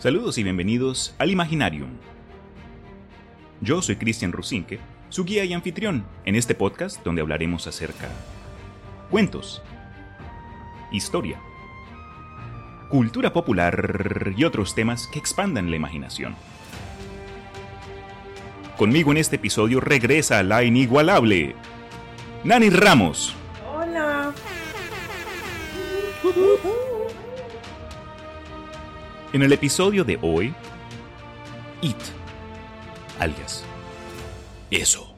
Saludos y bienvenidos al Imaginarium. Yo soy Cristian Rusinque, su guía y anfitrión en este podcast donde hablaremos acerca cuentos, historia, cultura popular y otros temas que expandan la imaginación. Conmigo en este episodio regresa la inigualable Nani Ramos. En el episodio de hoy, It, alias Eso.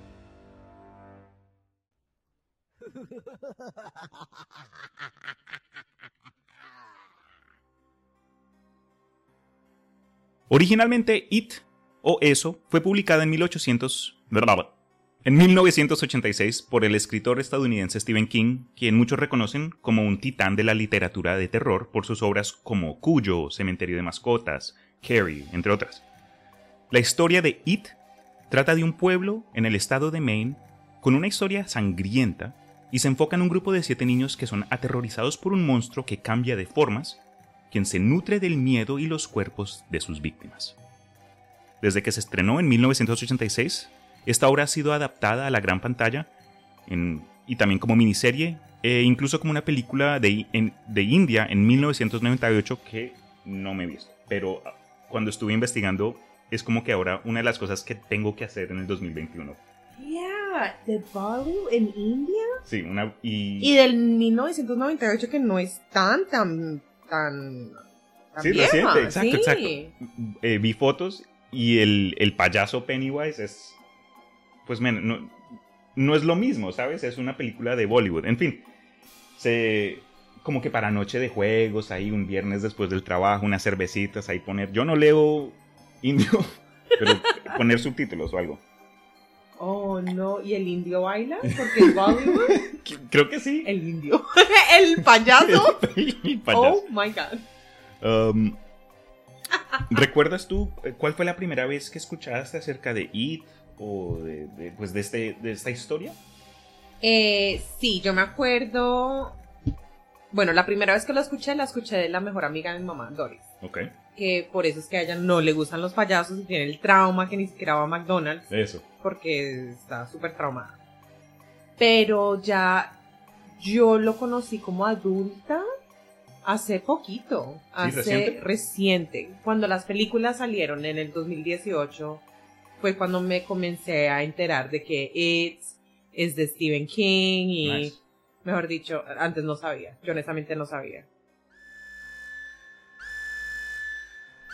Originalmente, It o Eso fue publicada en 1800 en 1986 por el escritor estadounidense Stephen King, quien muchos reconocen como un titán de la literatura de terror por sus obras como Cuyo, Cementerio de Mascotas, Carrie, entre otras. La historia de It trata de un pueblo en el estado de Maine con una historia sangrienta y se enfoca en un grupo de siete niños que son aterrorizados por un monstruo que cambia de formas, quien se nutre del miedo y los cuerpos de sus víctimas. Desde que se estrenó en 1986, esta obra ha sido adaptada a la gran pantalla y también como miniserie e incluso como una película de, de India en 1998 que no me he visto. Pero ah, cuando estuve investigando es como que ahora una de las cosas que tengo que hacer en el 2021. Yeah, The Bollywood en India. Sí, una y... Y del 1998 que no es tan, tan, tan... tan sí, vieja, reciente, exacto, sí. exacto. Eh, vi fotos y el, el payaso Pennywise es pues men, no, no es lo mismo, ¿sabes? Es una película de Bollywood. En fin, se como que para noche de juegos, ahí un viernes después del trabajo, unas cervecitas, ahí poner, yo no leo indio, pero poner subtítulos o algo. Oh, no. ¿Y el indio baila? Porque es Bollywood. Creo que sí. El indio. el payaso. El payaso. Oh, my God. Um, ¿Recuerdas tú eh, cuál fue la primera vez que escuchaste acerca de It o de, de, pues de, este, de esta historia? Eh, sí, yo me acuerdo. Bueno, la primera vez que lo escuché, la escuché de la mejor amiga de mi mamá, Doris. Ok. Que por eso es que a ella no le gustan los payasos y tiene el trauma que ni siquiera va a McDonald's. Eso. Porque está súper traumada. Pero ya yo lo conocí como adulta hace poquito. Hace ¿reciente? reciente. Cuando las películas salieron en el 2018 fue cuando me comencé a enterar de que It's es de Stephen King y, Nice. mejor dicho, antes no sabía. Yo honestamente no sabía.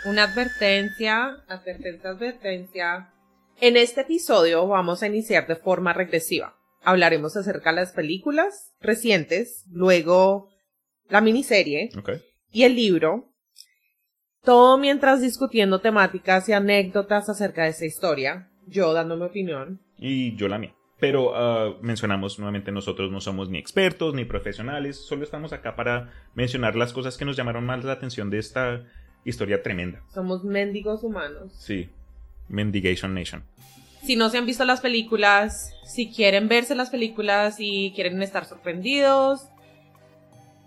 Una advertencia, advertencia, advertencia. En este episodio vamos a iniciar de forma regresiva. Hablaremos acerca de las películas recientes, luego la miniserie y el libro, todo mientras discutiendo temáticas y anécdotas acerca de esa historia, yo dando mi opinión. Y yo la mía. Pero ah, mencionamos nuevamente, nosotros no somos ni expertos ni profesionales, solo estamos acá para mencionar las cosas que nos llamaron más la atención de esta historia tremenda. Somos mendigos humanos. Sí, Mendigation Nation. Si no se han visto las películas, si quieren verse las películas y quieren estar sorprendidos,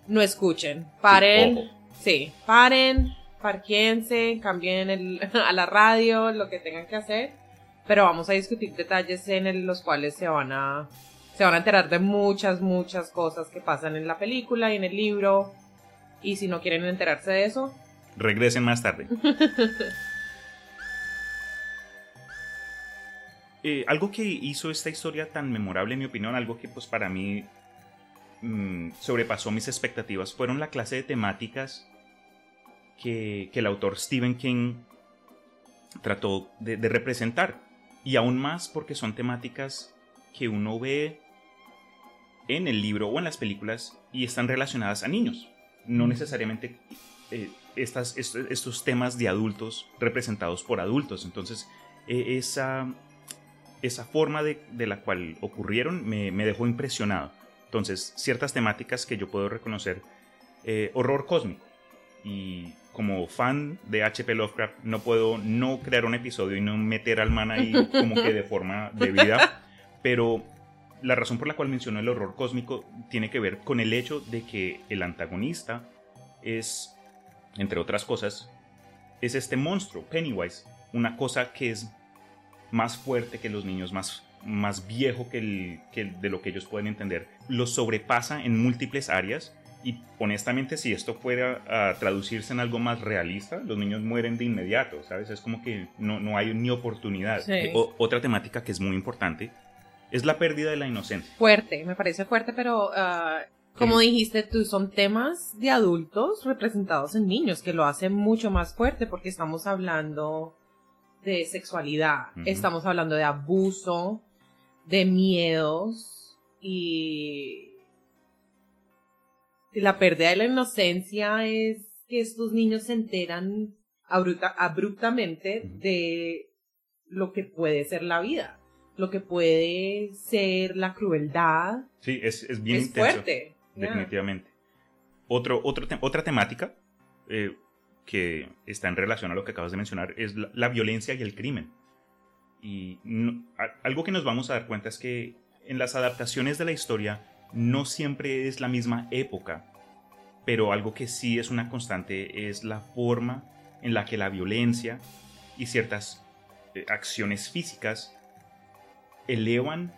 no escuchen. Paren. ojo. Sí, paren, parquense, cambien el- a la radio, lo que tengan que hacer. Pero vamos a discutir detalles en el- los cuales se van a se van a enterar de muchas, muchas cosas que pasan en la película y en el libro. Y si no quieren enterarse de eso, Regresen más tarde. Eh, algo que hizo esta historia tan memorable, en mi opinión, algo que pues para mí mm, sobrepasó mis expectativas, fueron la clase de temáticas que, que el autor Stephen King trató de, de representar. Y aún más porque son temáticas que uno ve en el libro o en las películas y están relacionadas a niños. No necesariamente eh, estas, est- estos temas de adultos representados por adultos. Entonces, eh, esa, esa forma de, de la cual ocurrieron me, me dejó impresionado. Entonces, ciertas temáticas que yo puedo reconocer, eh, horror cósmico. Y como fan de H.P. Lovecraft, no puedo no crear un episodio y no meter al man ahí como que de forma debida. Pero la razón por la cual mencionó el horror cósmico tiene que ver con el hecho de que el antagonista es, entre otras cosas, es este monstruo, Pennywise, una cosa que es más fuerte que los niños, más, más viejo que, el, que de lo que ellos pueden entender, los sobrepasa en múltiples áreas y honestamente si esto fuera a traducirse en algo más realista, los niños mueren de inmediato, ¿sabes? Es como que no, no hay ni oportunidad. Sí. O- otra temática que es muy importante es la pérdida de la inocencia. Fuerte, me parece fuerte, pero ah, como dijiste tú, son temas de adultos representados en niños, que lo hace mucho más fuerte porque estamos hablando de sexualidad, estamos hablando de abuso, de miedos y la pérdida de la inocencia es que estos niños se enteran abruta- abruptamente de lo que puede ser la vida, lo que puede ser la crueldad. Sí, es, es bien es intenso. fuerte. Definitivamente. Otro, otro te- otra temática eh, que está en relación a lo que acabas de mencionar es la, la violencia y el crimen. Y no- a- algo que nos vamos a dar cuenta es que en las adaptaciones de la historia no siempre es la misma época, pero algo que sí es una constante es la forma en la que la violencia y ciertas eh, acciones físicas elevan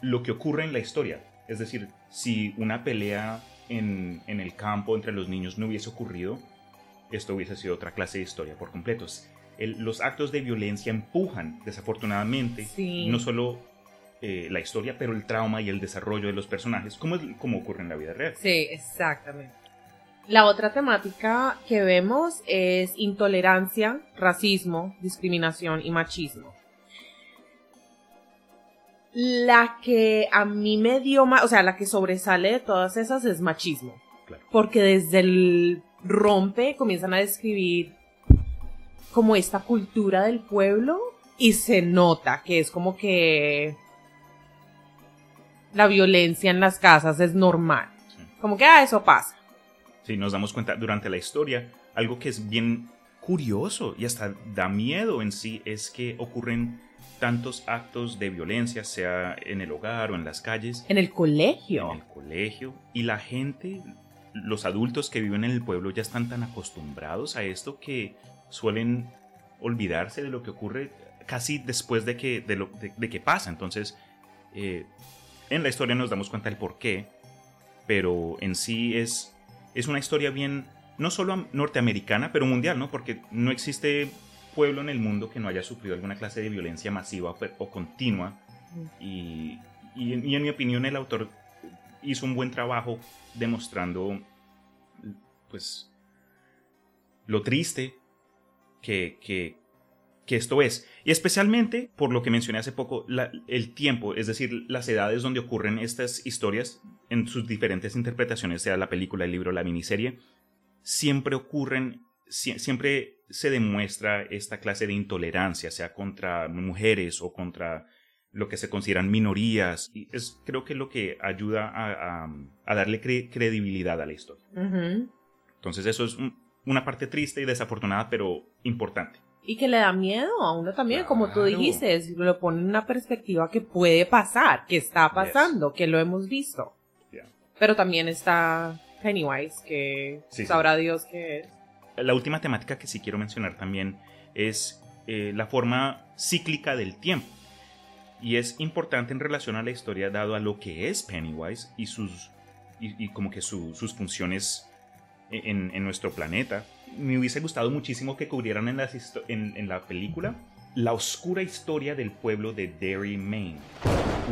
lo que ocurre en la historia. Es decir, si una pelea en, en el campo entre los niños no hubiese ocurrido, esto hubiese sido otra clase de historia por completo. El- los actos de violencia empujan, desafortunadamente, Sí. no solo eh, la historia, pero el trauma y el desarrollo de los personajes, como, es- como ocurre en la vida real. Sí, exactamente. La otra temática que vemos es intolerancia, racismo, discriminación y machismo. La que a mí me dio más, o sea, la que sobresale de todas esas es machismo. Claro. Porque desde el rompe comienzan a describir como esta cultura del pueblo y se nota que es como que la violencia en las casas es normal. Sí. Como que, ah, eso pasa. Si nos damos cuenta durante la historia, algo que es bien curioso y hasta da miedo en sí es que ocurren tantos actos de violencia, sea en el hogar o en las calles, En el colegio. en el colegio, y la gente, los adultos que viven en el pueblo ya están tan acostumbrados a esto que suelen olvidarse de lo que ocurre casi después de que, de lo, de- de que pasa. Entonces, eh, en la historia nos damos cuenta del por qué, pero en sí es, es una historia bien, no solo am- norteamericana, pero mundial, ¿no? Porque no existe pueblo en el mundo que no haya sufrido alguna clase de violencia masiva o, o continua. Y, y en- y en mi opinión el autor hizo un buen trabajo demostrando pues lo triste que, que, que esto es. Y especialmente por lo que mencioné hace poco, la- el tiempo, es decir, las edades donde ocurren estas historias en sus diferentes interpretaciones, sea la película, el libro, la miniserie, siempre ocurren, sie- siempre se demuestra esta clase de intolerancia, sea contra mujeres o contra lo que se consideran minorías. Y es creo que lo que ayuda a, a- a darle cre- credibilidad a la historia. Entonces eso es un- una parte triste y desafortunada, pero importante. Y que le da miedo a uno también, como tú Claro. dijiste, lo pone en una perspectiva que puede pasar, que está pasando, que lo hemos visto. Ya. Pero también está Pennywise, que Sí, sí. sabrá Dios que es. La última temática que sí quiero mencionar también es eh, la forma cíclica del tiempo. Y es importante en relación a la historia dado a lo que es Pennywise y sus y, y como que su- sus funciones en, en nuestro planeta. Me hubiese gustado muchísimo que cubrieran en, las en, en la película la oscura historia del pueblo de Derry, Maine.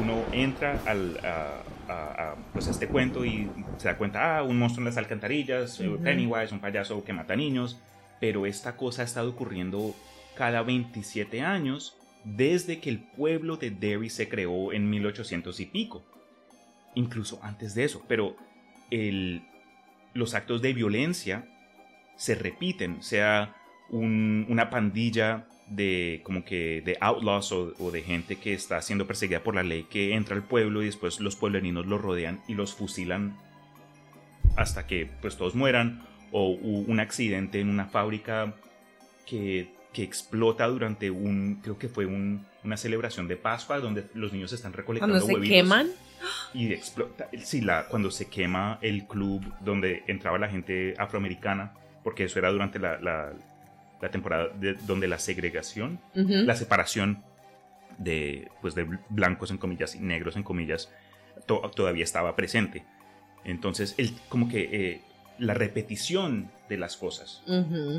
Uno entra al, a, a- a, pues, a este cuento y se da cuenta, ah, un monstruo en las alcantarillas, eh. Pennywise, un payaso que mata niños, pero esta cosa ha estado ocurriendo cada 27 años desde que el pueblo de Derry se creó en 1800 y pico. Incluso antes de eso, pero el, los actos de violencia se repiten, sea un- una pandilla de como que de outlaws o, o de gente que está siendo perseguida por la ley que entra al pueblo y después los pueblerinos los rodean y los fusilan hasta que pues todos mueran o un accidente en una fábrica que, que explota durante un creo que fue un- una celebración de Pascua donde los niños están recolectando Cuando se huevitos queman, y explota. Sí, la, cuando se quema el club donde entraba la gente afroamericana, porque eso era durante la, la, la temporada de, donde la segregación, la separación de, pues, de blancos en comillas y negros en comillas todavía estaba presente. Entonces, el, como que eh, la repetición de las cosas.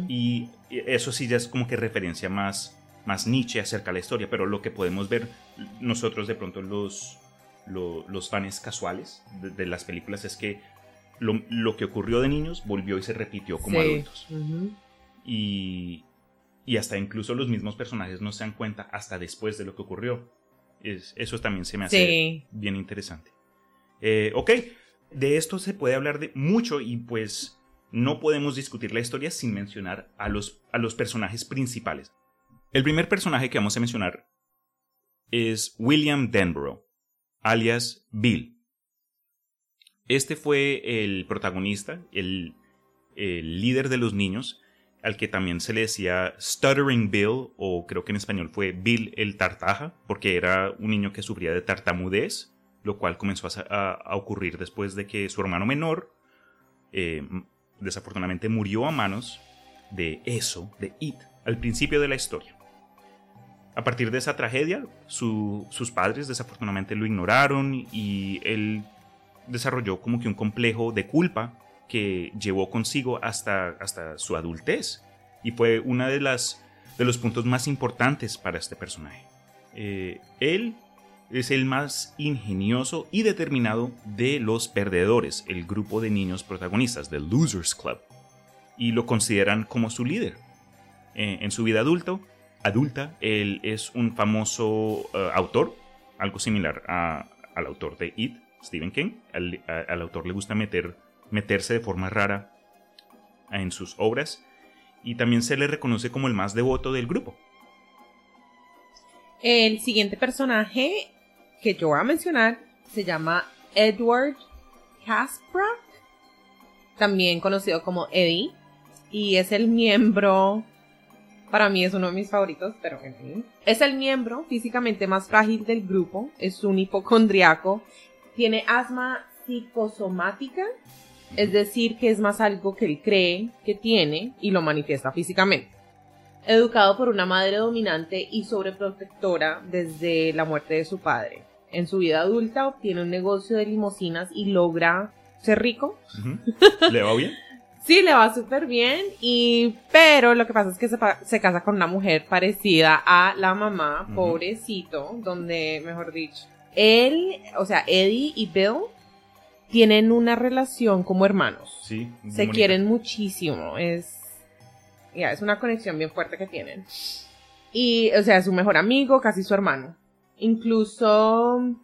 Y eso sí ya es como que referencia más, más Nietzsche acerca de la historia, pero lo que podemos ver nosotros de pronto los, los, fans casuales de, las películas es que lo, que ocurrió de niños volvió y se repitió como adultos. y, y, hasta incluso los mismos personajes no se dan cuenta hasta después de lo que ocurrió. Es, eso también se me hace bien interesante. Eh, ok, de esto se puede hablar de mucho y pues no podemos discutir la historia sin mencionar a los, a los personajes principales. El primer personaje que vamos a mencionar es William Denborough, alias Bill. Este fue el protagonista, el, líder de los niños, al que también se le decía Stuttering Bill, o creo que en español fue Bill el Tartaja, porque era un niño que sufría de tartamudez lo cual comenzó a, ocurrir después de que su hermano menor eh, desafortunadamente murió a manos de eso, de It, al principio de la historia. A partir de esa tragedia, sus padres desafortunadamente lo ignoraron y él desarrolló como que un complejo de culpa que llevó consigo hasta, hasta su adultez y fue uno de, las, de los puntos más importantes para este personaje. Eh, él es el más ingenioso y determinado de los perdedores, el grupo de niños protagonistas, del Losers Club, y lo consideran como su líder. Eh, en su vida adulto, adulta, él es un famoso eh, autor, algo similar al autor de It, Stephen King. Al, autor le gusta meter, meterse de forma rara en sus obras y también se le reconoce como el más devoto del grupo. El siguiente personaje que yo voy a mencionar se llama Edward Kasprak, también conocido como Eddie, y es el miembro, para mí es uno de mis favoritos, pero en fin, es el miembro físicamente más frágil del grupo, es un hipocondriaco, tiene asma psicosomática, es decir, que es más algo que él cree que tiene y lo manifiesta físicamente. Educado por una madre dominante y sobreprotectora desde la muerte de su padre en su vida adulta obtiene un negocio de limosinas y logra ser rico. ¿Le va bien? sí, le va súper bien. Y, pero lo que pasa es que se, casa con una mujer parecida a la mamá, pobrecito, donde, mejor dicho, él, o sea, Eddie y Bill tienen una relación como hermanos. Sí. Se quieren muchísimo. Es, ya, es una conexión bien fuerte que tienen. Y, o sea, es su mejor amigo, casi su hermano. Incluso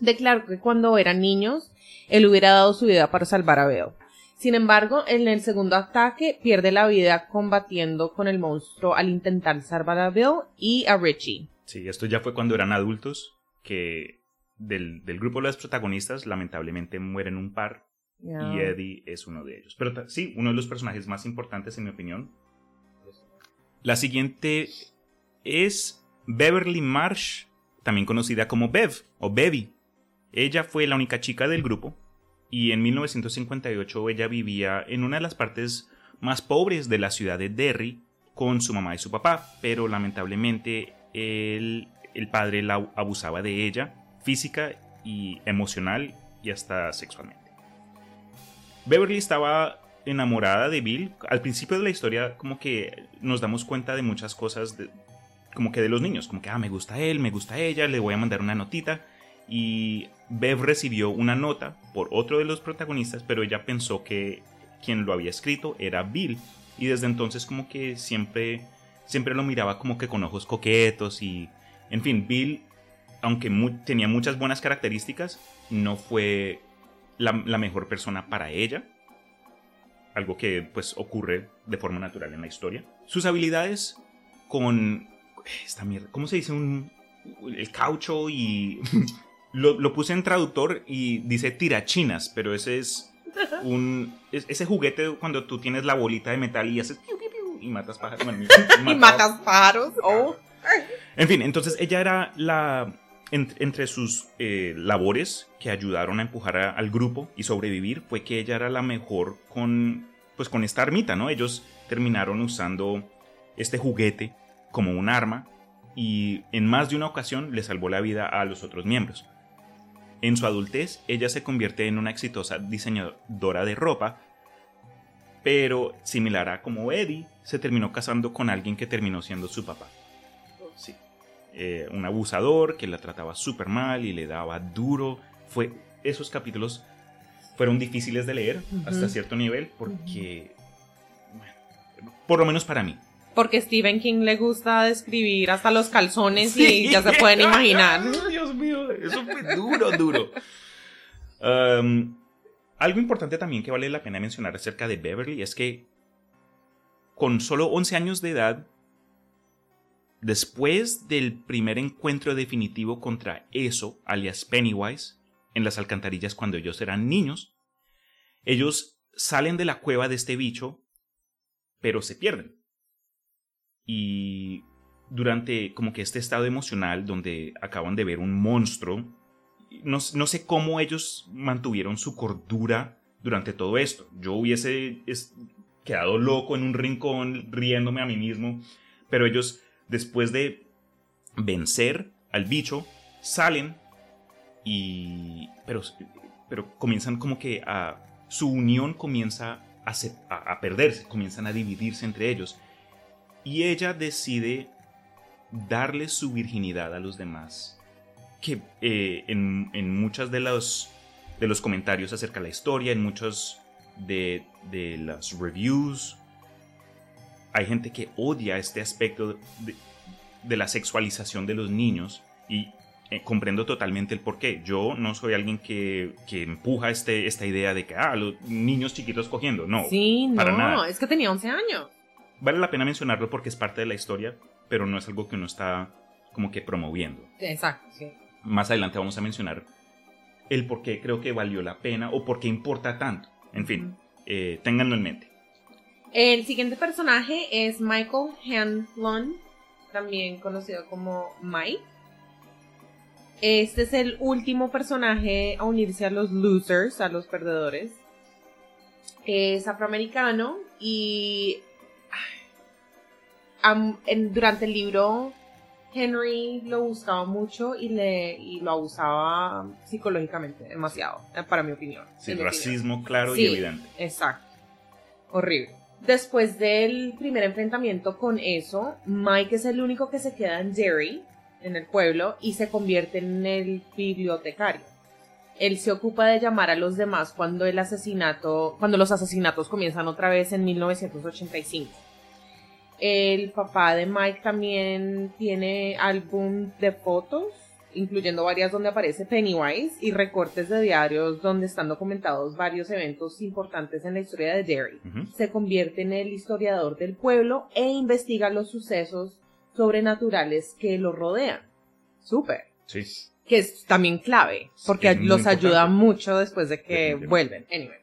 declaró que cuando eran niños, él hubiera dado su vida para salvar a Beo. Sin embargo, en el segundo ataque pierde la vida combatiendo con el monstruo al intentar salvar a Bill y a Richie. Sí, esto ya fue cuando eran adultos, que del, grupo de los protagonistas lamentablemente mueren un par y Eddie es uno de ellos. Pero sí, uno de los personajes más importantes en mi opinión. La siguiente es Beverly Marsh también conocida como Bev o Bevy. Ella fue la única chica del grupo y en 1958 ella vivía en una de las partes más pobres de la ciudad de Derry con su mamá y su papá, pero lamentablemente el, el padre la abusaba de ella física y emocional y hasta sexualmente. Beverly estaba enamorada de Bill. Al principio de la historia como que nos damos cuenta de muchas cosas de, como que de los niños, como que, ah, me gusta él, me gusta ella, le voy a mandar una notita. Y Bev recibió una nota por otro de los protagonistas, pero ella pensó que quien lo había escrito era Bill. Y desde entonces como que siempre, siempre lo miraba como que con ojos coquetos y, en fin, Bill, aunque tenía muchas buenas características, no fue la, la mejor persona para ella algo que pues ocurre de forma natural en la historia. Sus habilidades con esta mierda, ¿cómo se dice? Un, el caucho y... lo, puse en traductor y dice tirachinas, pero ese es un... ese juguete cuando tú tienes la bolita de metal y haces... y matas pájaros. y matas pájaros. Oh. En fin, entonces ella era la... entre sus eh, labores que ayudaron a empujar al grupo y sobrevivir fue que ella era la mejor con pues con esta armita, ¿no? Ellos terminaron usando este juguete como un arma y en más de una ocasión le salvó la vida a los otros miembros. En su adultez, ella se convierte en una exitosa diseñadora de ropa, pero similar a como Eddie, se terminó casando con alguien que terminó siendo su papá. Eh, un abusador que la trataba súper mal y le daba duro. Fue, esos capítulos fueron difíciles de leer hasta cierto nivel porque, por lo menos para mí, porque Stephen King le gusta describir hasta los calzones y ya se pueden imaginar. Dios mío, eso fue duro, duro. Um, algo importante también que vale la pena mencionar acerca de Beverly es que con solo 11 años de edad, después del primer encuentro definitivo contra eso, alias Pennywise, en las alcantarillas cuando ellos eran niños, ellos salen de la cueva de este bicho, pero se pierden. Y durante como que este estado emocional donde acaban de ver un monstruo, no, sé cómo ellos mantuvieron su cordura durante todo esto. Yo hubiese quedado loco en un rincón riéndome a mí mismo, pero ellos después de vencer al bicho salen y pero pero comienzan como que a su unión comienza a, a perderse, comienzan a dividirse entre ellos y ella decide darle su virginidad a los demás. Que eh, en, en muchos de los, de los comentarios acerca de la historia, en muchos de, de las reviews, hay gente que odia este aspecto de, de la sexualización de los niños y eh, comprendo totalmente el porqué. Yo no soy alguien que, que empuja este, esta idea de que, ah, los niños chiquitos cogiendo. No, sí, para no, nada. es que tenía 11 años vale la pena mencionarlo porque es parte de la historia, pero no es algo que uno está como que promoviendo. Exacto, sí. Más adelante vamos a mencionar el por qué creo que valió la pena o por qué importa tanto. En fin, eh, ténganlo en mente. El siguiente personaje es Michael Hanlon, también conocido como Mike. Este es el último personaje a unirse a los losers, a los perdedores. Es afroamericano y durante el libro Henry lo buscaba mucho y, le, y lo abusaba psicológicamente demasiado, para mi opinión. Sí, racismo claro y evidente. Exacto. Horrible. Después del primer enfrentamiento con eso, Mike es el único que se queda en Derry, en el pueblo, y se convierte en el bibliotecario. Él se ocupa de llamar a los demás cuando el asesinato, cuando los asesinatos comienzan otra vez en 1985. El papá de Mike también tiene álbum de fotos, incluyendo varias donde aparece Pennywise y recortes de diarios donde están documentados varios eventos importantes en la historia de Derry. Se convierte en el historiador del pueblo e investiga los sucesos sobrenaturales que lo rodean. Súper. Sí. Que es también clave, porque los ayuda mucho después de que vuelven. Anyway.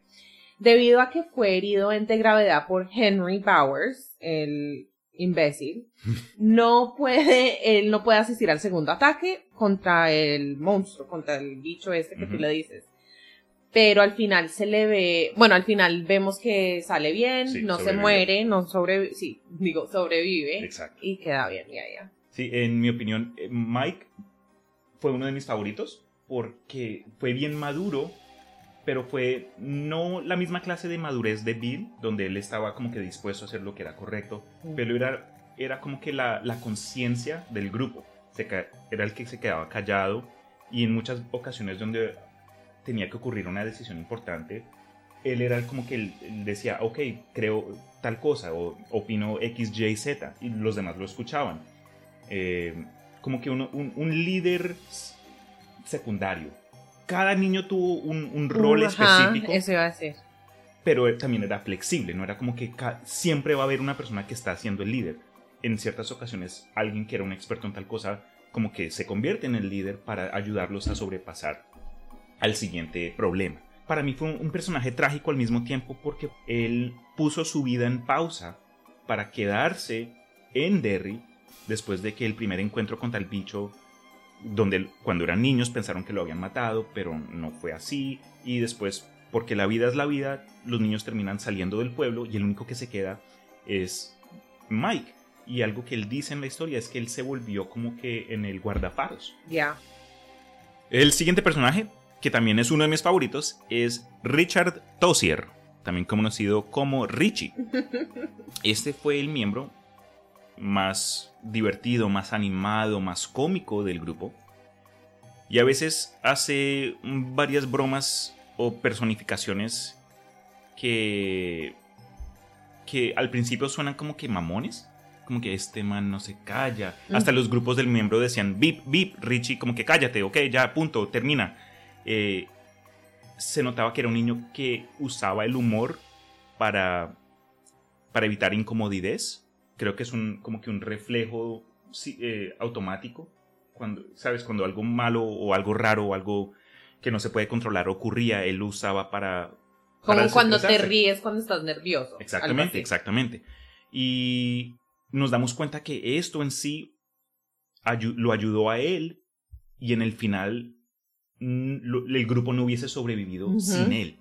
Debido a que fue herido de gravedad por Henry Bowers, el imbécil, no puede, él no puede asistir al segundo ataque contra el monstruo, contra el bicho este que tú le dices. Pero al final se le ve, bueno, al final vemos que sale bien, no se muere, no sobrevive, sí, digo, sobrevive. Exacto. Y queda bien, ya, ya. Sí, en mi opinión, eh, Mike fue uno de mis favoritos porque fue bien maduro pero fue no la misma clase de madurez de Bill, donde él estaba como que dispuesto a hacer lo que era correcto, pero era, era como que la, la conciencia del grupo, se, era el que se quedaba callado y en muchas ocasiones donde tenía que ocurrir una decisión importante, él era como que él, decía, ok, creo tal cosa, o opino X, Y, Z, y los demás lo escuchaban. Eh, como que un, un líder secundario, cada niño tuvo un, rol específico. Eso iba a ser. Pero también era flexible, no era como que siempre va a haber una persona que está siendo el líder. En ciertas ocasiones, alguien que era un experto en tal cosa, como que se convierte en el líder para ayudarlos a sobrepasar al siguiente problema. Para mí fue un personaje trágico al mismo tiempo porque él puso su vida en pausa para quedarse en Derry después de que el primer encuentro contra el bicho donde cuando eran niños pensaron que lo habían matado, pero no fue así, y después, porque la vida es la vida, los niños terminan saliendo del pueblo y el único que se queda es Mike. Y algo que él dice en la historia es que él se volvió como que en el guardafaros. Ya. El siguiente personaje, que también es uno de mis favoritos, es Richard Tozier, también conocido como Richie. Este fue el miembro más divertido, más animado, más cómico del grupo. Y a veces hace varias bromas o personificaciones que, que al principio suenan como que mamones. Como que este man no se calla. Hasta los grupos del miembro decían, bip, bip, Richie, como que cállate, ok, ya, punto, termina. Eh, se notaba que era un niño que usaba el humor para, para evitar incomodidez. Creo que es un, como que un reflejo eh, automático. Cuando, ¿Sabes? Cuando algo malo o algo raro o algo que no se puede controlar ocurría, él lo usaba para... para Como cuando te ríes cuando estás nervioso. Exactamente, exactamente. Y nos damos cuenta que esto en sí ayu- lo ayudó a él y en el final mm, el grupo no hubiese sobrevivido sin él.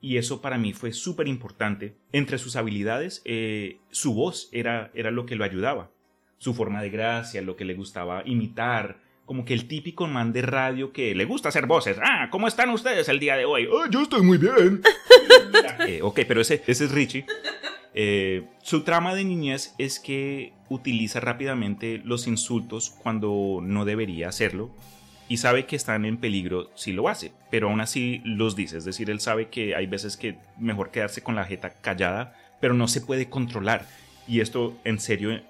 Y eso para mí fue súper importante. Entre sus habilidades, eh, su voz era, era lo que lo ayudaba. Su forma de gracia, lo que le gustaba imitar. Como que el típico man de radio que le gusta hacer voces. Ah, ¿cómo están ustedes el día de hoy? "Ah, yo estoy muy bien. Eh, ok, pero ese, ese es Richie. Eh, su trama de niñez es que utiliza rápidamente los insultos cuando no debería hacerlo y sabe que están en peligro si lo hace, pero aún así los dice. Es decir, él sabe que hay veces que mejor quedarse con la jeta callada, pero no se puede controlar. Y esto en serio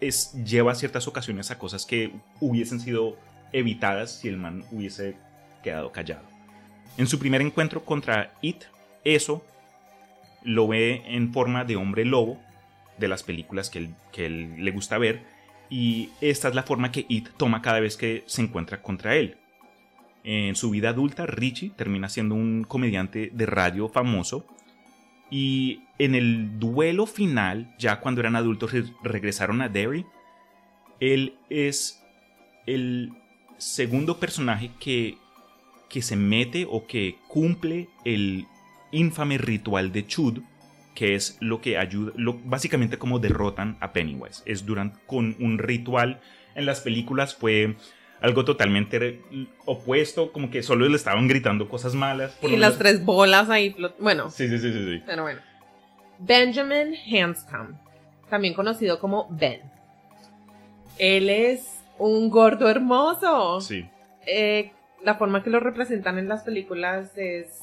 es, lleva a ciertas ocasiones a cosas que hubiesen sido evitadas si el man hubiese quedado callado. En su primer encuentro contra It, eso lo ve en forma de hombre lobo de las películas que él, que él le gusta ver y esta es la forma que It toma cada vez que se encuentra contra él. En su vida adulta, Richie termina siendo un comediante de radio famoso y en el duelo final, ya cuando eran adultos regresaron a Derry, él es el segundo personaje que, que se mete o que cumple el infame ritual de Chud, que es lo que ayuda, lo, básicamente como derrotan a Pennywise. Es durante, con un ritual en las películas fue algo totalmente opuesto, como que solo le estaban gritando cosas malas. por Y las tres bolas ahí. Bueno, Sí, sí, sí, sí. sí. pero bueno. Benjamin Hanscom, también conocido como Ben. Él es un gordo hermoso. Sí. Eh, la forma que lo representan en las películas es.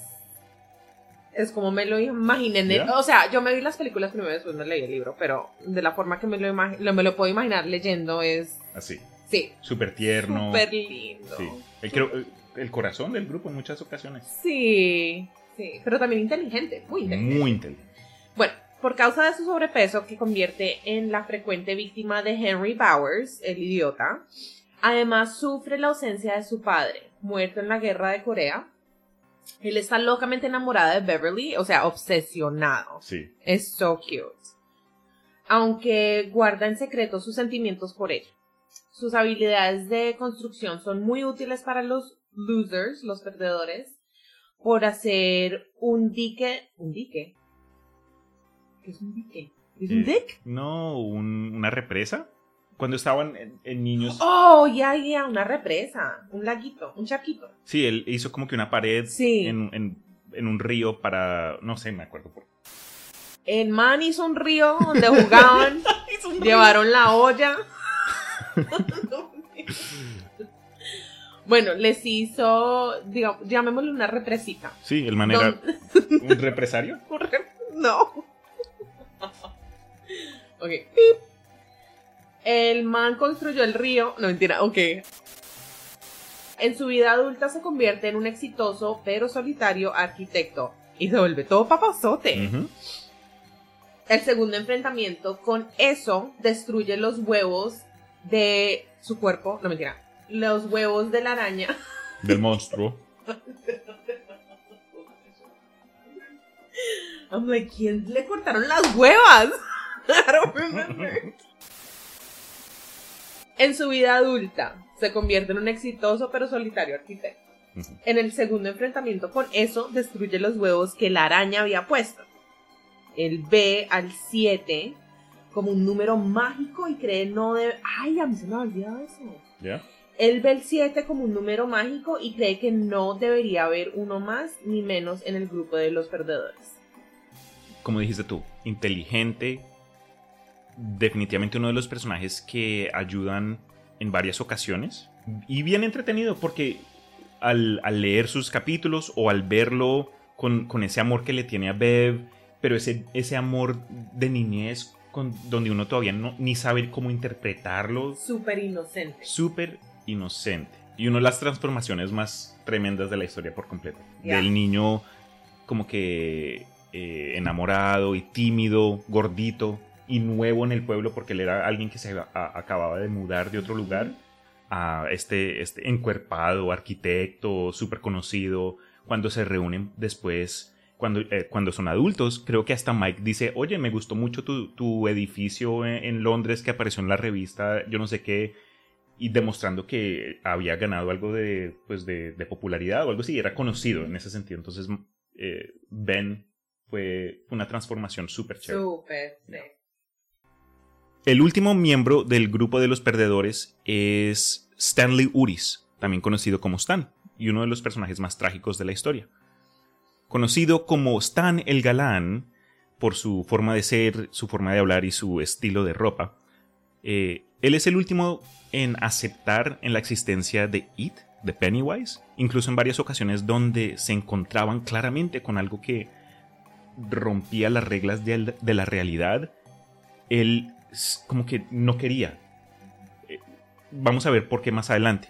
Es como me lo imaginé. o sea, yo me vi las películas primero y después me leí el libro, pero de la forma que me lo, lo- me lo puedo imaginar leyendo es. Así. Sí, Súper tierno. súper lindo. Sí. El, creo- el- el corazón del grupo en muchas ocasiones. Sí, sí, pero también inteligente, muy inteligente. Muy inteligente. Bueno, por causa de su sobrepeso que convierte en la frecuente víctima de Henry Bowers, el idiota, además sufre la ausencia de su padre, muerto en la guerra de Corea. Él está locamente enamorado de Beverly, o sea, obsesionado. Sí. Es so cute. Aunque guarda en secreto sus sentimientos por ella. Sus habilidades de construcción son muy útiles para los losers, los perdedores, por hacer un dique. ¿Un dique? ¿Qué es un dique? ¿Es un Eh, dick? No, un- una represa. Cuando estaban en, en niños. Oh, ya, ya, una represa, un laguito, un charquito. Sí, él hizo como que una pared Sí. en, en- en un río para. No sé, me acuerdo. Por... El man hizo un río donde jugaban, llevaron la olla. bueno, les hizo, digamos, llamémosle una represita. Sí, el man era un represario. No. ok. El man construyó el río. No, mentira, ok. En su vida adulta se convierte en un exitoso pero solitario arquitecto. Y se vuelve todo papazote. El segundo enfrentamiento con eso destruye los huevos de su cuerpo. No mentira. Los huevos de la araña. Del monstruo. I'm like, ¿quién le cortaron las huevas? I don't remember. En su vida adulta, se convierte en un exitoso pero solitario arquitecto. En el segundo enfrentamiento con eso, destruye los huevos que la araña había puesto. Él ve al 7 como un número mágico y cree no debe... Ay, a mí se me ha olvidado eso. ¿Ya? Él ve el 7 como un número mágico y cree que no debería haber uno más ni menos en el grupo de los perdedores. Como dijiste tú, inteligente. Definitivamente uno de los personajes que ayudan en varias ocasiones. Y bien entretenido porque al, al leer sus capítulos o al verlo con, con, ese amor que le tiene a Bev, pero ese, ese amor de niñez con, donde uno todavía no, ni sabe cómo interpretarlo. Súper inocente. Súper inocente. Y una de las transformaciones más tremendas de la historia por completo. Del niño como que eh, enamorado y tímido, gordito y nuevo en el pueblo porque él era alguien que se a- acababa de mudar de otro lugar a este, este encuerpado arquitecto súper conocido cuando se reúnen después cuando, eh, cuando son adultos creo que hasta Mike dice oye me gustó mucho tu, tu edificio en, en Londres que apareció en la revista yo no sé qué y demostrando que había ganado algo de, pues de, de popularidad o algo así, era conocido en ese sentido. Entonces, eh, Ben fue una transformación súper chévere. Súper, sí. El último miembro del grupo de los perdedores es Stanley Uris, también conocido como Stan, y uno de los personajes más trágicos de la historia. Conocido como Stan el Galán por su forma de ser, su forma de hablar y su estilo de ropa, eh, él es el último en aceptar en la existencia de It, de Pennywise, incluso en varias ocasiones donde se encontraban claramente con algo que rompía las reglas de, la realidad, él como que no quería. Eh, Vamos a ver por qué más adelante.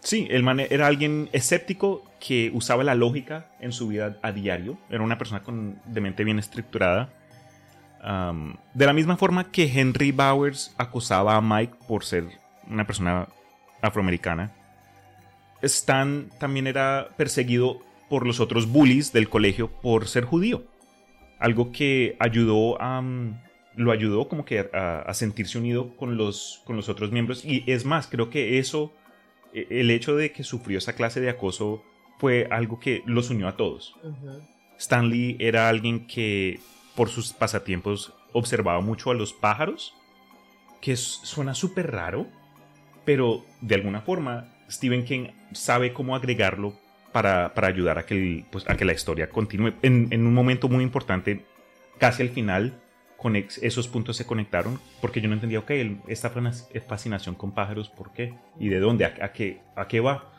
Sí, el man era alguien escéptico que usaba la lógica en su vida a diario. Era una persona con, de mente bien estructurada. De la misma forma que Henry Bowers acosaba a Mike por ser una persona afroamericana, Stan también era perseguido por los otros bullies del colegio por ser judío. Algo que ayudó a, lo ayudó como que a, a sentirse unido con los, con los otros miembros. Y es más, creo que eso, e- el hecho de que sufrió esa clase de acoso fue algo que los unió a todos. Stanley era alguien que por sus pasatiempos observaba mucho a los pájaros, que suena súper raro, pero de alguna forma Stephen King sabe cómo agregarlo para, para ayudar a que, el- pues, a que la historia continúe. En, en un momento muy importante, casi al final, esos puntos se conectaron, porque yo no entendía, ok, esta fana- fascinación con pájaros, ¿por qué? ¿Y de dónde? ¿A, a qué, a qué va?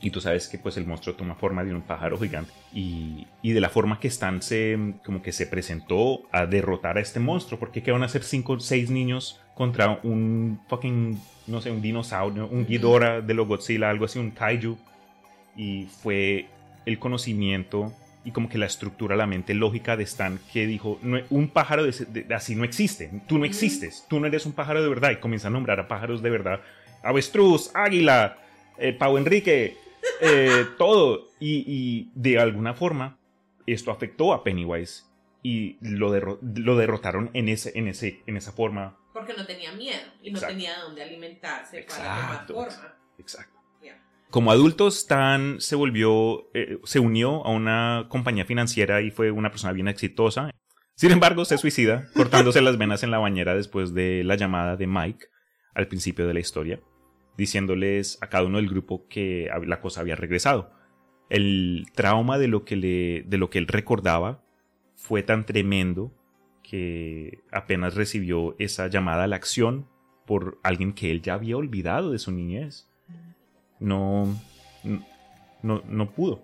Y tú sabes que pues el monstruo toma forma de un pájaro gigante. Y, y de la forma que Stan se, como que se presentó a derrotar a este monstruo. Porque ¿qué van a hacer cinco o seis niños contra un fucking, no sé, un dinosaurio, un Ghidorah de los Godzilla, algo así, un kaiju? Y fue el conocimiento y como que la estructura, la mente lógica de Stan que dijo, "No, un pájaro de de- así no existe, tú no existes, tú no eres un pájaro de verdad. Y comienza a nombrar a pájaros de verdad. Avestruz, águila, eh, Pau Enrique, eh, todo. Y, y de alguna forma esto afectó a Pennywise y lo, derro- lo derrotaron en, ese, en, ese, en esa forma. Porque no tenía miedo y no Exacto. tenía dónde alimentarse Exacto. para tomar forma. Exacto. Como adulto, Stan se volvió, eh, se unió a una compañía financiera y fue una persona bien exitosa. Sin embargo, se suicida cortándose las venas en la bañera después de la llamada de Mike al principio de la historia, diciéndoles a cada uno del grupo que la cosa había regresado. El trauma de lo que, le, de lo que él recordaba fue tan tremendo que apenas recibió esa llamada a la acción por alguien que él ya había olvidado de su niñez no, no, no pudo.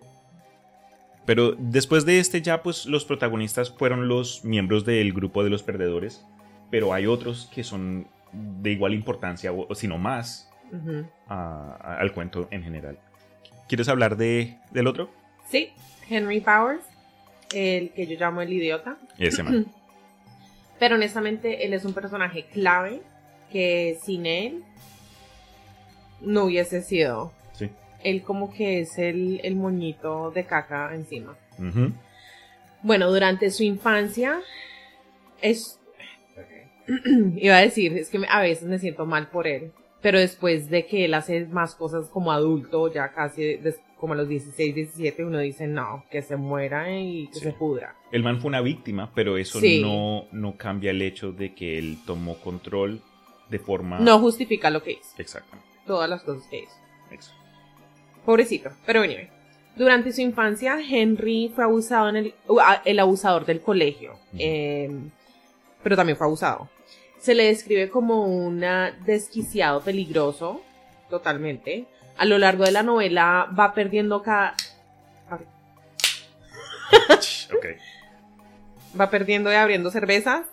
Pero después de este ya pues los protagonistas fueron los miembros del grupo de los perdedores, pero hay otros que son de igual importancia o, si no más Ujú. a- a- al cuento en general. ¿Quieres hablar de, del otro? Sí, Henry Powers, el que yo llamo el idiota. Ese man. Pero honestamente, él es un personaje clave que sin él no hubiese sido. Sí. Él como que es el, el moñito de caca encima. Bueno, durante su infancia es... Iba a decir, es que a veces me siento mal por él. Pero después de que él hace más cosas como adulto, ya casi como a los 16, 17, uno dice, no, que se muera y que Sí. se pudra. El man fue una víctima, pero eso Sí. no, no cambia el hecho de que él tomó control de forma... No justifica lo que hizo, Exactamente. Todas las cosas que hizo. Eso. Pobrecito, pero anyway. Durante su infancia, Henry fue abusado en el, uh, el abusador del colegio, eh, pero también fue abusado. Se le describe como un desquiciado peligroso, totalmente. A lo largo de la novela va perdiendo cada, ok. va perdiendo y abriendo cerveza.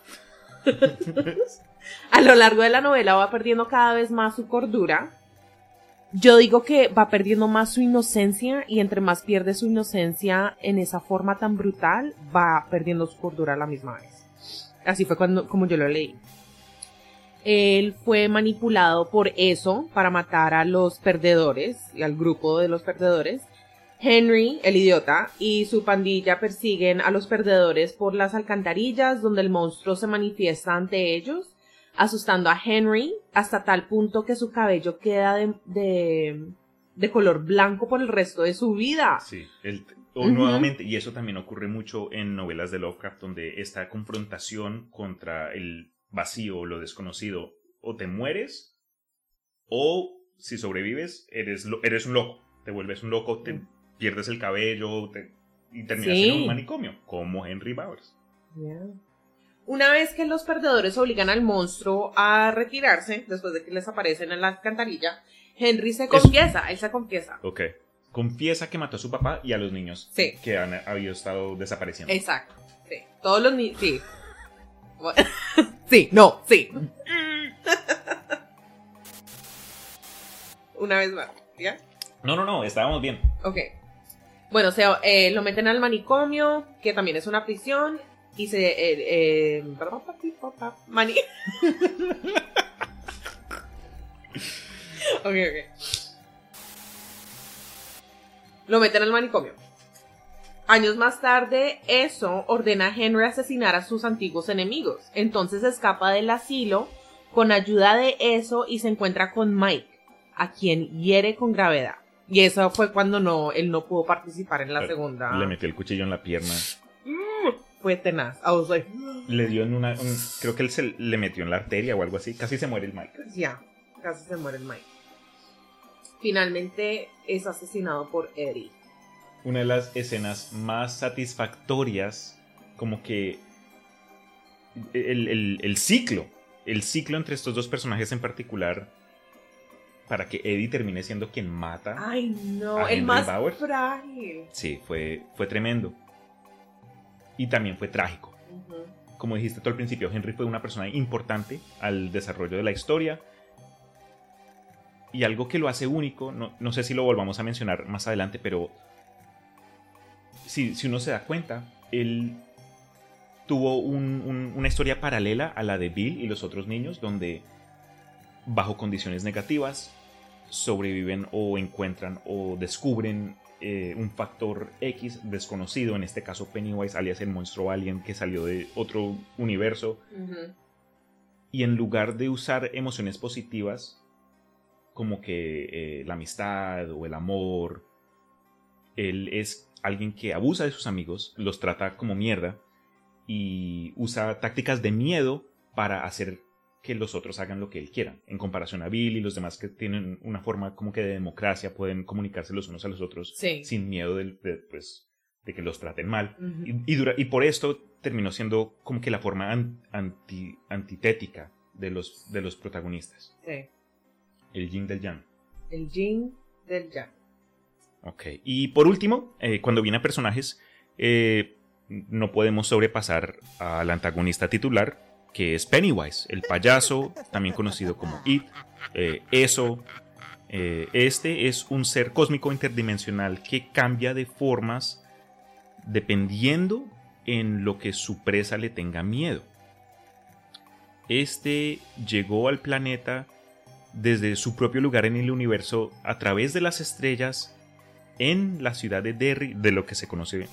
A lo largo de la novela va perdiendo cada vez más su cordura. Yo digo que va perdiendo más su inocencia y entre más pierde su inocencia en esa forma tan brutal, va perdiendo su cordura a la misma vez. Así fue cuando, como yo lo leí. Él fue manipulado por eso para matar a los perdedores y al grupo de los perdedores. Henry, el idiota, y su pandilla persiguen a los perdedores por las alcantarillas donde el monstruo se manifiesta ante ellos, asustando a Henry hasta tal punto que su cabello queda de, de, de color blanco por el resto de su vida. Sí, el- o nuevamente, y eso también ocurre mucho en novelas de Lovecraft, donde esta confrontación contra el vacío o lo desconocido, o te mueres, o si sobrevives, eres, lo- eres un loco, te vuelves un loco, te pierdes el cabello te- y terminas Sí. en un manicomio, como Henry Bowers. Una vez que los perdedores obligan al monstruo a retirarse, después de que les aparecen en la alcantarilla, Henry se confiesa, él se confiesa. Ok. Confiesa que mató a su papá y a los niños Sí. que han habido estado desapareciendo. Exacto. Sí. Todos los niños. Sí. sí, no, sí. Una vez más, ¿ya? No, no, no, estábamos bien. Ok. Bueno, o sea, eh, lo meten al manicomio, que también es una prisión, y se... Eh, eh, mani- ok, ok. Lo meten al manicomio. Años más tarde, eso ordena a Henry asesinar a sus antiguos enemigos. Entonces escapa del asilo con ayuda de eso y se encuentra con Mike, a quien hiere con gravedad. Y eso fue cuando no, él no pudo participar en la segunda. Le metió el cuchillo en la pierna. Fue tenaz. I was like, Le dio en una. un- creo que él se le metió en la arteria o algo así. Casi se muere el Mike. ya, casi se muere el Mike. Finalmente es asesinado por Eddie. Una de las escenas más satisfactorias, como que. El, el- el ciclo. El ciclo entre estos dos personajes en particular. Para que Eddie termine siendo quien mata. Ay, no, ¿A el Henry más frágil. Sí, fue, fue tremendo. Y también fue trágico. Como dijiste tú al principio, Henry fue una persona importante al desarrollo de la historia. Y algo que lo hace único, no, no sé si lo volvamos a mencionar más adelante, pero si, si uno se da cuenta, él tuvo un- un- una historia paralela a la de Bill y los otros niños, donde bajo condiciones negativas sobreviven o encuentran o descubren eh, un factor X desconocido, en este caso Pennywise, alias el monstruo alien que salió de otro universo, y en lugar de usar emociones positivas, como que eh, la amistad o el amor, él es alguien que abusa de sus amigos, los trata como mierda y usa tácticas de miedo para hacer que los otros hagan lo que él quiera. En comparación a Bill y los demás que tienen una forma como que de democracia, pueden comunicarse los unos a los otros Sí. sin miedo de, pues, de que los traten mal. Y, y dura- y por esto terminó siendo como que la forma an- anti- antitética de los, de los protagonistas. Sí. El yin del yang. El yin del yang. Ok. Y por último, eh, cuando viene a personajes, eh, no podemos sobrepasar al antagonista titular, que es Pennywise, el payaso, también conocido como It, eh, Eso. Eh, este es un ser cósmico interdimensional que cambia de formas dependiendo en lo que su presa le tenga miedo. Este llegó al planeta desde su propio lugar en el universo a través de las estrellas en la ciudad de Derry, de lo que se conoce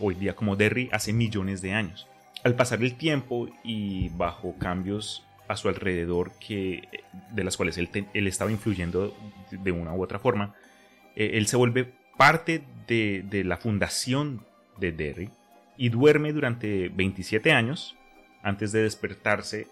hoy día como Derry, hace millones de años. Al pasar el tiempo y bajo cambios a su alrededor que, de las cuales él, estaba influyendo de una u otra forma, eh, él se vuelve parte de, de la fundación de Derry y duerme durante 27 años antes de despertarse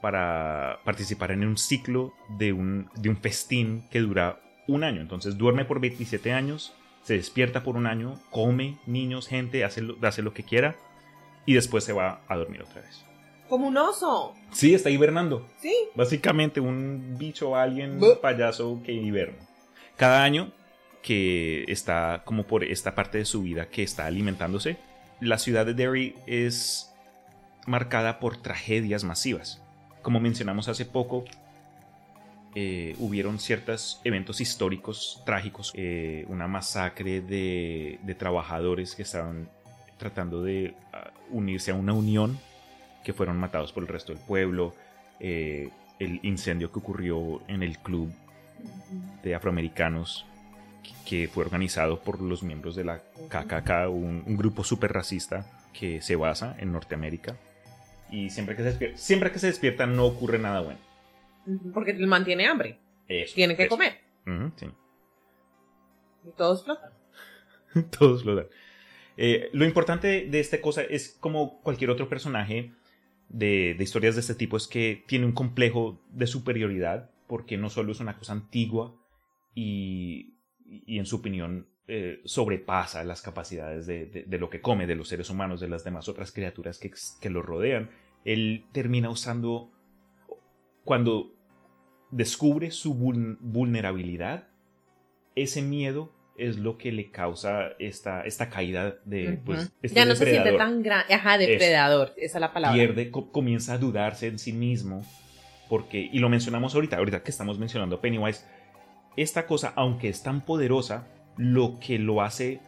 para participar en un ciclo de un, festín que dura un año. Entonces duerme por 27 años, se despierta por un año, come niños, gente, hace lo que quiera y después se va a dormir otra vez. Como un oso. Sí, está hibernando. Sí. Básicamente un bicho, alguien, payaso que hiberna. Cada año que está como por esta parte de su vida que está alimentándose, la ciudad de Derry es marcada por tragedias masivas. Como mencionamos hace poco, eh, hubieron ciertos eventos históricos trágicos, eh, una masacre de, de trabajadores que estaban tratando de ah, unirse a una unión que fueron matados por el resto del pueblo, eh, el incendio que ocurrió en el club de afroamericanos que- fue organizado por los miembros de la KKK, un, un grupo súper racista que se basa en Norteamérica. Y siempre que, se despierta, siempre que se despierta no ocurre nada bueno. Porque el man tiene hambre. Eso, Tiene que eso. comer. Ujú, sí. Y todos flotan. Todos lo dan. Eh, lo importante de esta cosa es como cualquier otro personaje de, historias de este tipo es que tiene un complejo de superioridad porque no solo es una cosa antigua y, en su opinión eh, sobrepasa las capacidades de, lo que come, de los seres humanos, de las demás otras criaturas que, que lo rodean. Él termina usando, cuando descubre su vul- vulnerabilidad, ese miedo es lo que le causa esta, esta caída de pues, Ujú. este ya no se siente tan grande. Ajá, depredador. Esa es la palabra. pierde, co- comienza a dudarse en sí mismo, porque, y lo mencionamos ahorita, ahorita que estamos mencionando a Pennywise, esta cosa, aunque es tan poderosa, lo que lo hace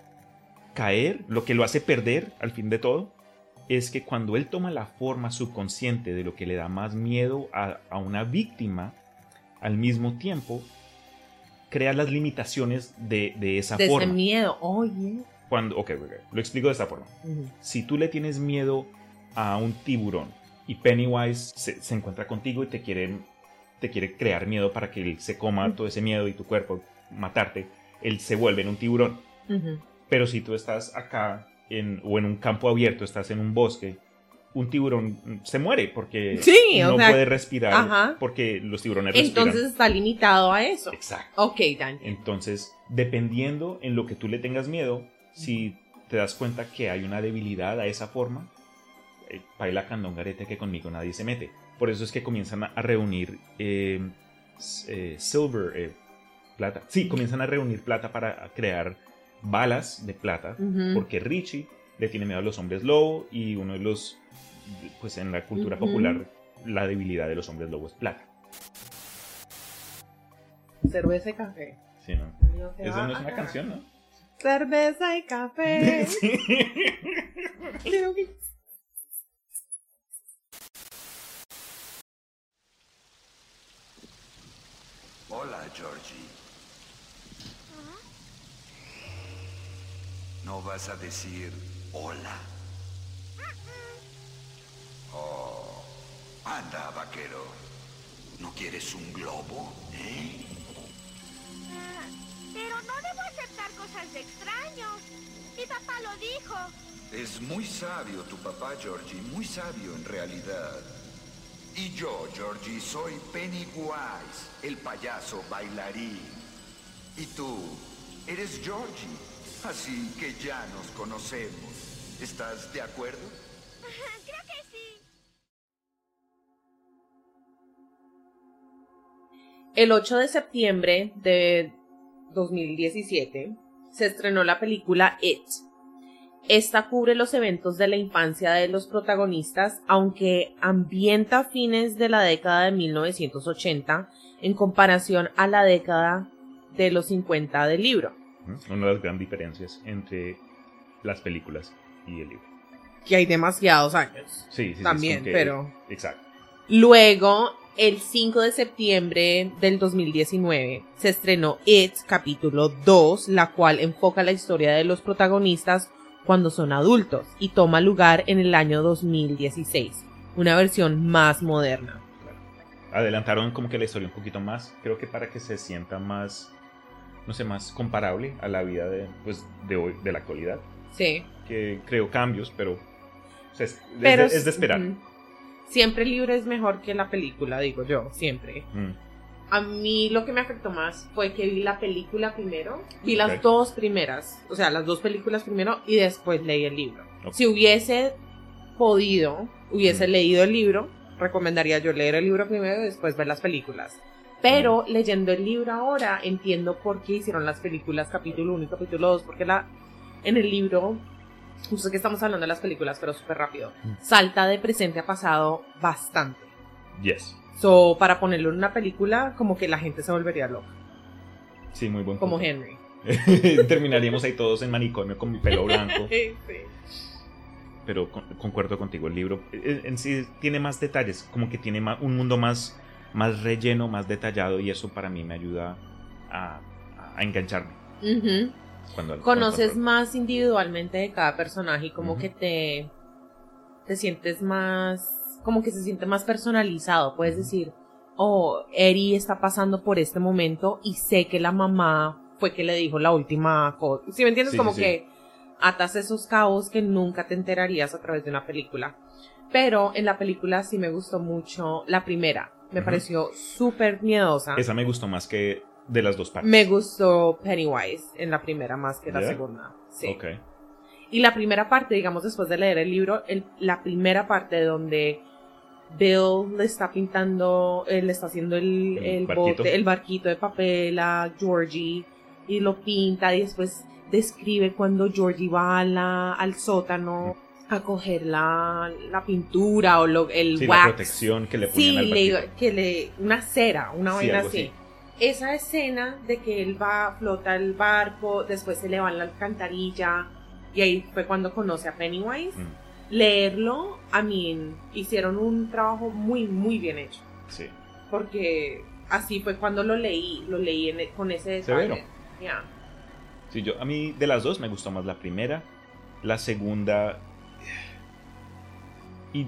caer, lo que lo hace perder al fin de todo, es que cuando él toma la forma subconsciente de lo que le da más miedo a, a una víctima, al mismo tiempo, crea las limitaciones de, de esa de ese forma. miedo. Oye. Cuando, ok, ok, lo explico de esta forma si tú le tienes miedo a un tiburón y Pennywise se, se encuentra contigo y te quiere, te quiere crear miedo para que él se coma todo ese miedo y tu cuerpo matarte, él se vuelve en un tiburón. Pero si tú estás acá en, o en un campo abierto, estás en un bosque, un tiburón se muere porque Sí, o no sea, puede respirar ajá. porque los tiburones respiran. Entonces está limitado a eso. Exacto. Ok, Daniel. Entonces, dependiendo en lo que tú le tengas miedo, si te das cuenta que hay una debilidad a esa forma, eh, baila candongarete que conmigo nadie se mete. Por eso es que comienzan a, reunir eh, eh, silver, eh, plata. Sí, comienzan a reunir plata para crear balas de plata, porque Richie le tiene miedo a los hombres lobo y uno de los, pues en la cultura popular, la debilidad de los hombres lobo es plata. Cerveza y café. Sí, ¿no? Esa no es una acabar. canción, ¿no? Cerveza y café. Sí. Hola, Georgie. ¿No vas a decir hola? Oh, anda, vaquero. ¿No quieres un globo, eh? Ah, Pero no debo aceptar cosas de extraños. Mi papá lo dijo. Es muy sabio tu papá, Georgie, muy sabio en realidad. Y yo, Georgie, soy Pennywise, el payaso bailarín. Y tú, eres Georgie, así que ya nos conocemos. ¿Estás de acuerdo? El 8 de septiembre de 2017 se estrenó la película It. Esta cubre los eventos de la infancia de los protagonistas, aunque ambienta fines de la década de 1980 en comparación a la década de los 50 del libro. Una de las grandes diferencias entre las películas y el libro. Que hay demasiados años. Sí, sí, sí, es También, que- pero- Exacto. Luego, el 5 de septiembre del 2019, se estrenó It, capítulo 2, la cual enfoca la historia de los protagonistas cuando son adultos y toma lugar en el año 2016, una versión más moderna. Adelantaron como que la historia un poquito más, creo que para que se sienta más no sé, más comparable a la vida de, pues, de hoy, de la actualidad. Sí. Que creo cambios, pero o sea, es, de, es de esperar. Siempre el libro es mejor que la película, digo yo, siempre. Mm, A mí lo que me afectó más fue que vi la película primero, vi las dos primeras, o sea, las dos películas primero y después leí el libro. Si hubiese podido, hubiese Mm. leído el libro, recomendaría yo leer el libro primero y después ver las películas. Pero Mm. leyendo el libro ahora entiendo por qué hicieron las películas capítulo 1 y capítulo 2, porque la, en el libro, justo que estamos hablando de las películas, pero súper rápido, Mm. salta de presente a pasado bastante. Yes. So, para ponerlo en una película, como que la gente se volvería loca. Sí, muy buen Como. Henry. Terminaríamos ahí todos en manicomio con pelo blanco. Sí. pero con- concuerdo contigo, el libro en sí tiene más detalles, como que tiene un mundo más, más relleno, más detallado y eso para mí me ayuda a, a engancharme. Ujú. Cuando, Conoces cuando- más individualmente de cada personaje y como que te, te sientes más, como que se siente más personalizado. Puedes decir, oh, Eri está pasando por este momento y sé que la mamá fue que le dijo la última cosa. ¿Sí me entiendes? Sí, como sí, que atas esos cabos que nunca te enterarías a través de una película. Pero en la película sí me gustó mucho la primera. Me pareció súper miedosa. Esa me gustó más que de las dos partes. Me gustó Pennywise en la primera más que la segunda. Sí. Y la primera parte, digamos, después de leer el libro, el- la primera parte donde Bill le está pintando, él le está haciendo el, El el barquito. bote, el barquito de papel a Georgie y lo pinta y después describe cuando Georgie va a la- al sótano a coger la, la pintura o lo, el Sí, wax. la protección que le ponían Sí, al le- que le, una cera, una Sí, vaina así. Esa escena de que él va, flota el barco, después se le va en la alcantarilla y ahí fue cuando conoce a Pennywise. Mm, Leerlo, a mí hicieron un trabajo muy, muy bien hecho. sí. Porque así fue cuando lo leí, lo leí en- con ese detalle. Ya. Sí, yo, a mí de las dos me gustó más la primera. La segunda. Y,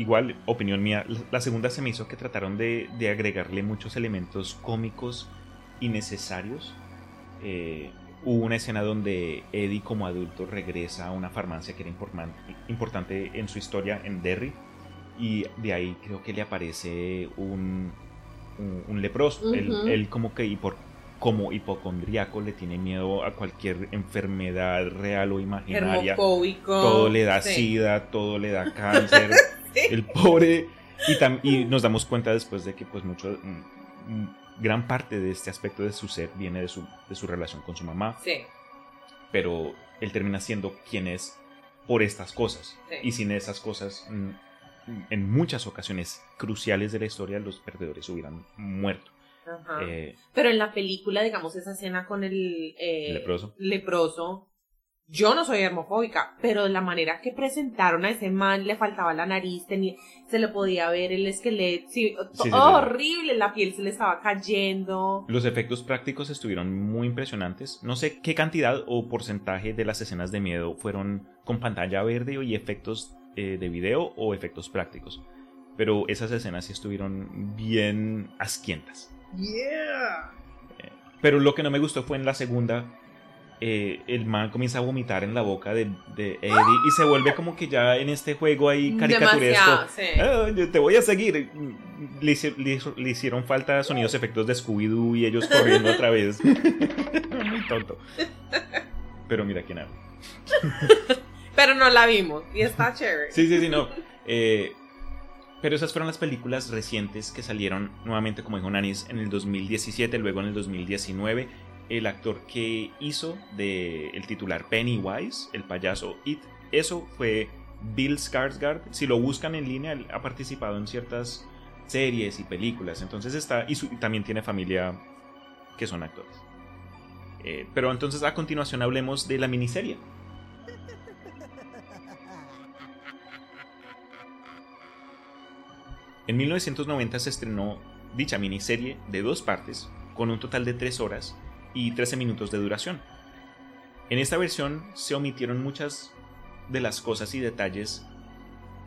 igual, opinión mía, la- segunda se me hizo que trataron de, de agregarle muchos elementos cómicos innecesarios. Eh, hubo una escena donde Eddie como adulto regresa a una farmacia que era informan- importante en su historia en Derry. Y de ahí creo que le aparece un, un, un leproso. él, como que y por, como hipocondriaco le tiene miedo a cualquier enfermedad real o imaginaria. Todo le da Sí. sida, todo le da cáncer. Sí. El pobre. Y, tam- y nos damos cuenta después de que pues mucho... mm, mm, gran parte de este aspecto de su ser viene de su, de su relación con su mamá. Sí. Pero él termina siendo quien es por estas cosas. Sí. Y sin esas cosas, mm, en muchas ocasiones cruciales de la historia, los perdedores hubieran muerto. Ajá. Eh, Pero en la película, digamos, esa escena con el eh, Leproso. leproso, yo no soy hermofóbica, pero de la manera que presentaron a ese man, le faltaba la nariz, tenía, se le podía ver el esqueleto, sí, sí, sí. horrible, la piel se le estaba cayendo. Los efectos prácticos estuvieron muy impresionantes. No sé qué cantidad o porcentaje de las escenas de miedo fueron con pantalla verde y efectos eh, de video o efectos prácticos. Pero esas escenas sí estuvieron bien asquientas. Yeah. Pero lo que no me gustó fue en la segunda. Eh, el man comienza a vomitar en la boca de, de Eddie y se vuelve como que ya en este juego ahí caricaturesco. Sí. "Ah, te voy a seguir. Le hicieron falta sonidos, efectos de Scooby-Doo y ellos corriendo otra vez. Muy tonto. Pero mira quién habla. Pero no la vimos y está chévere. Sí, sí, sí, no. Eh, pero esas fueron las películas recientes que salieron nuevamente, como dijo Nanis, en el 2017, luego en el 2019. El actor que hizo de el titular Pennywise, el payaso It, eso fue Bill Skarsgård. Si lo buscan en línea, él ha participado en ciertas series y películas. Entonces está, y, también tiene familia que son actores. Eh, pero entonces a continuación hablemos de la miniserie. En 1990 se estrenó dicha miniserie de dos partes, con un total de 3 horas y 13 minutos de duración. En esta versión se omitieron muchas de las cosas y detalles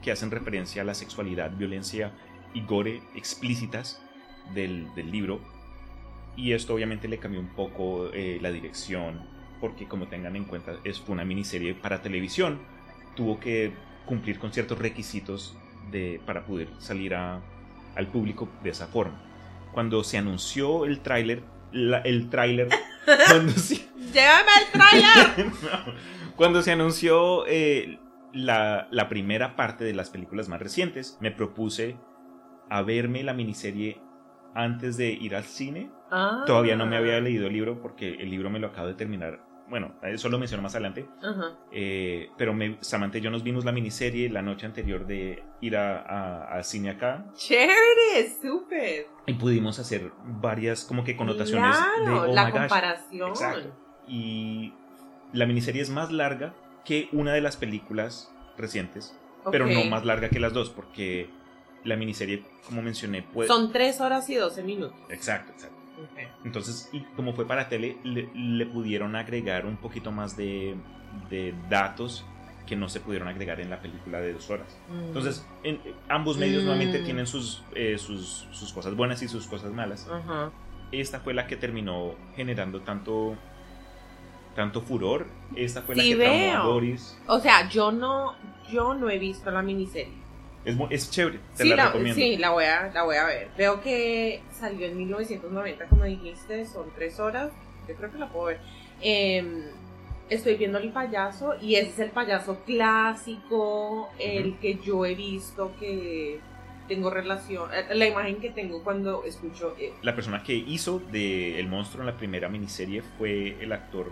que hacen referencia a la sexualidad, violencia y gore explícitas del, del libro. Y esto obviamente le cambió un poco eh, la dirección, porque como tengan en cuenta, es una miniserie para televisión. Tuvo que cumplir con ciertos requisitos de, para poder salir a- al público de esa forma. Cuando se anunció el tráiler, la- el tráiler, cuando se- ¡Llévame al trailer! no. Cuando se anunció eh, la, la primera parte de las películas más recientes, me propuse a verme la miniserie antes de ir al cine. Ah. Todavía no me había leído el libro porque el libro me lo acabo de terminar. Bueno, eso lo menciono más adelante. Ajá. Eh, pero me, Samantha y yo nos vimos la miniserie la noche anterior de ir a, a- al cine acá Chévere, súper. y pudimos hacer varias como que connotaciones de Claro, oh la my gosh. comparación. Exacto. y la miniserie es más larga que una de las películas recientes, pero no más larga que las dos, porque la miniserie, como mencioné, puede... Son 3 horas y 12 minutos. Exacto, exacto. Entonces, y como fue para tele, le, le pudieron agregar un poquito más de, de datos que no se pudieron agregar en la película de dos horas. Mm. Entonces, en- ambos medios Mm. nuevamente tienen sus, eh, sus, sus cosas buenas y sus cosas malas. Esta fue la que terminó generando tanto, tanto furor. Esta fue la que veo. Doris. O sea, yo no, yo no he visto la miniserie. Es, es chévere, te sí, la, la, recomiendo. sí, la voy a, la voy a ver. Veo que salió en 1990, como dijiste, son tres horas. Yo creo que la puedo ver. Em, estoy viendo el payaso y ese es el payaso clásico, el Ujú. que yo he visto que tengo relación, eh, la imagen que tengo cuando escucho. eh, La persona que hizo de El monstruo en la primera miniserie fue el actor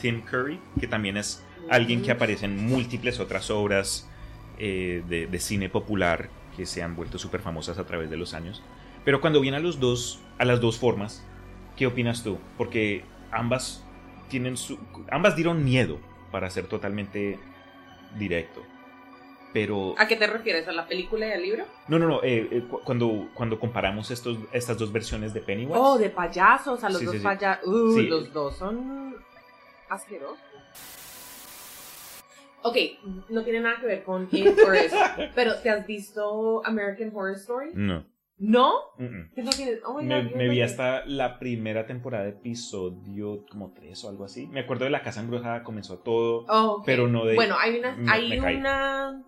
Tim Curry, que también es alguien que aparece en múltiples otras obras eh, de, de cine popular que se han vuelto súper famosas a través de los años. Pero cuando viene a los dos, a las dos formas, ¿qué opinas tú? Porque ambas tienen su, ambas dieron miedo, para ser totalmente directo. Pero ¿A qué te refieres? ¿A la película y al libro? no, no, no. eh, eh, cu- cuando, cuando comparamos estos, estas dos versiones de Pennywise. Oh, de payasos, a los Sí, dos sí, sí. payasos. Uh, los dos son asquerosos. Ok, no tiene nada que ver con It or eso. Pero, ¿te has visto American Horror Story? No. ¿No? mm, mm. ¿Qué no tienes? Oh my Me, God, me vi hasta la primera temporada de episodio como 3 o algo así. Me acuerdo de la casa embrujada, comenzó todo. Oh, ok. pero no de- Bueno, hay una. me- Hay me una.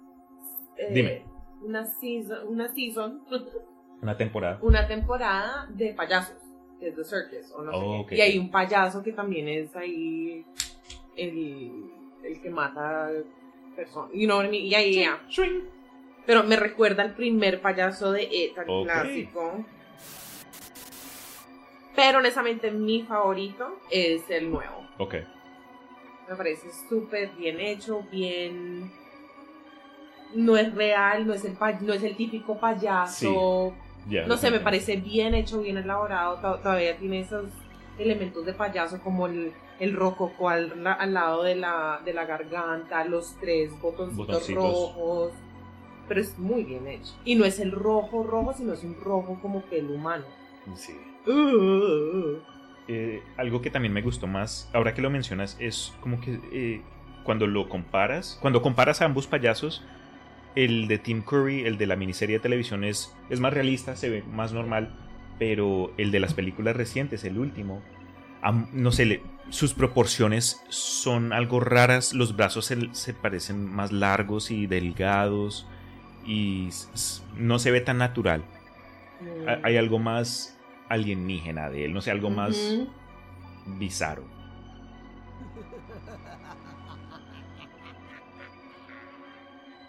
eh, Dime. Una season, una season, Una temporada. una temporada de payasos, que es The Circus, o no sé Oh. Y hay un payaso que también es ahí el, el que mata personas. You know what I mean? Yeah, yeah, yeah. Swing. Pero me recuerda al primer payaso de E, tan clásico. Pero honestamente mi favorito es el nuevo. Ok. Me parece súper bien hecho, bien... No es real, no es el, pa- no es el típico payaso. Ya, no sé, me parece bien hecho, bien elaborado. to- Todavía tiene esos elementos de payaso como el, el rococó al, al lado de la, de la garganta, los tres botoncitos, Botoncitos. rojos. Pero es muy bien hecho. Y no es el rojo rojo, sino es un rojo como pelo humano. Sí. Uh, Eh, algo que también me gustó más, ahora que lo mencionas, es como que eh, cuando lo comparas, cuando comparas a ambos payasos, el de Tim Curry, el de la miniserie de televisión es, es más realista, se ve más normal, pero el de las películas recientes, el último, no sé, sus proporciones son algo raras, los brazos se, se parecen más largos y delgados y no se ve tan natural. mm. Ha- Hay algo más alienígena de él, no sé, algo más bizarro.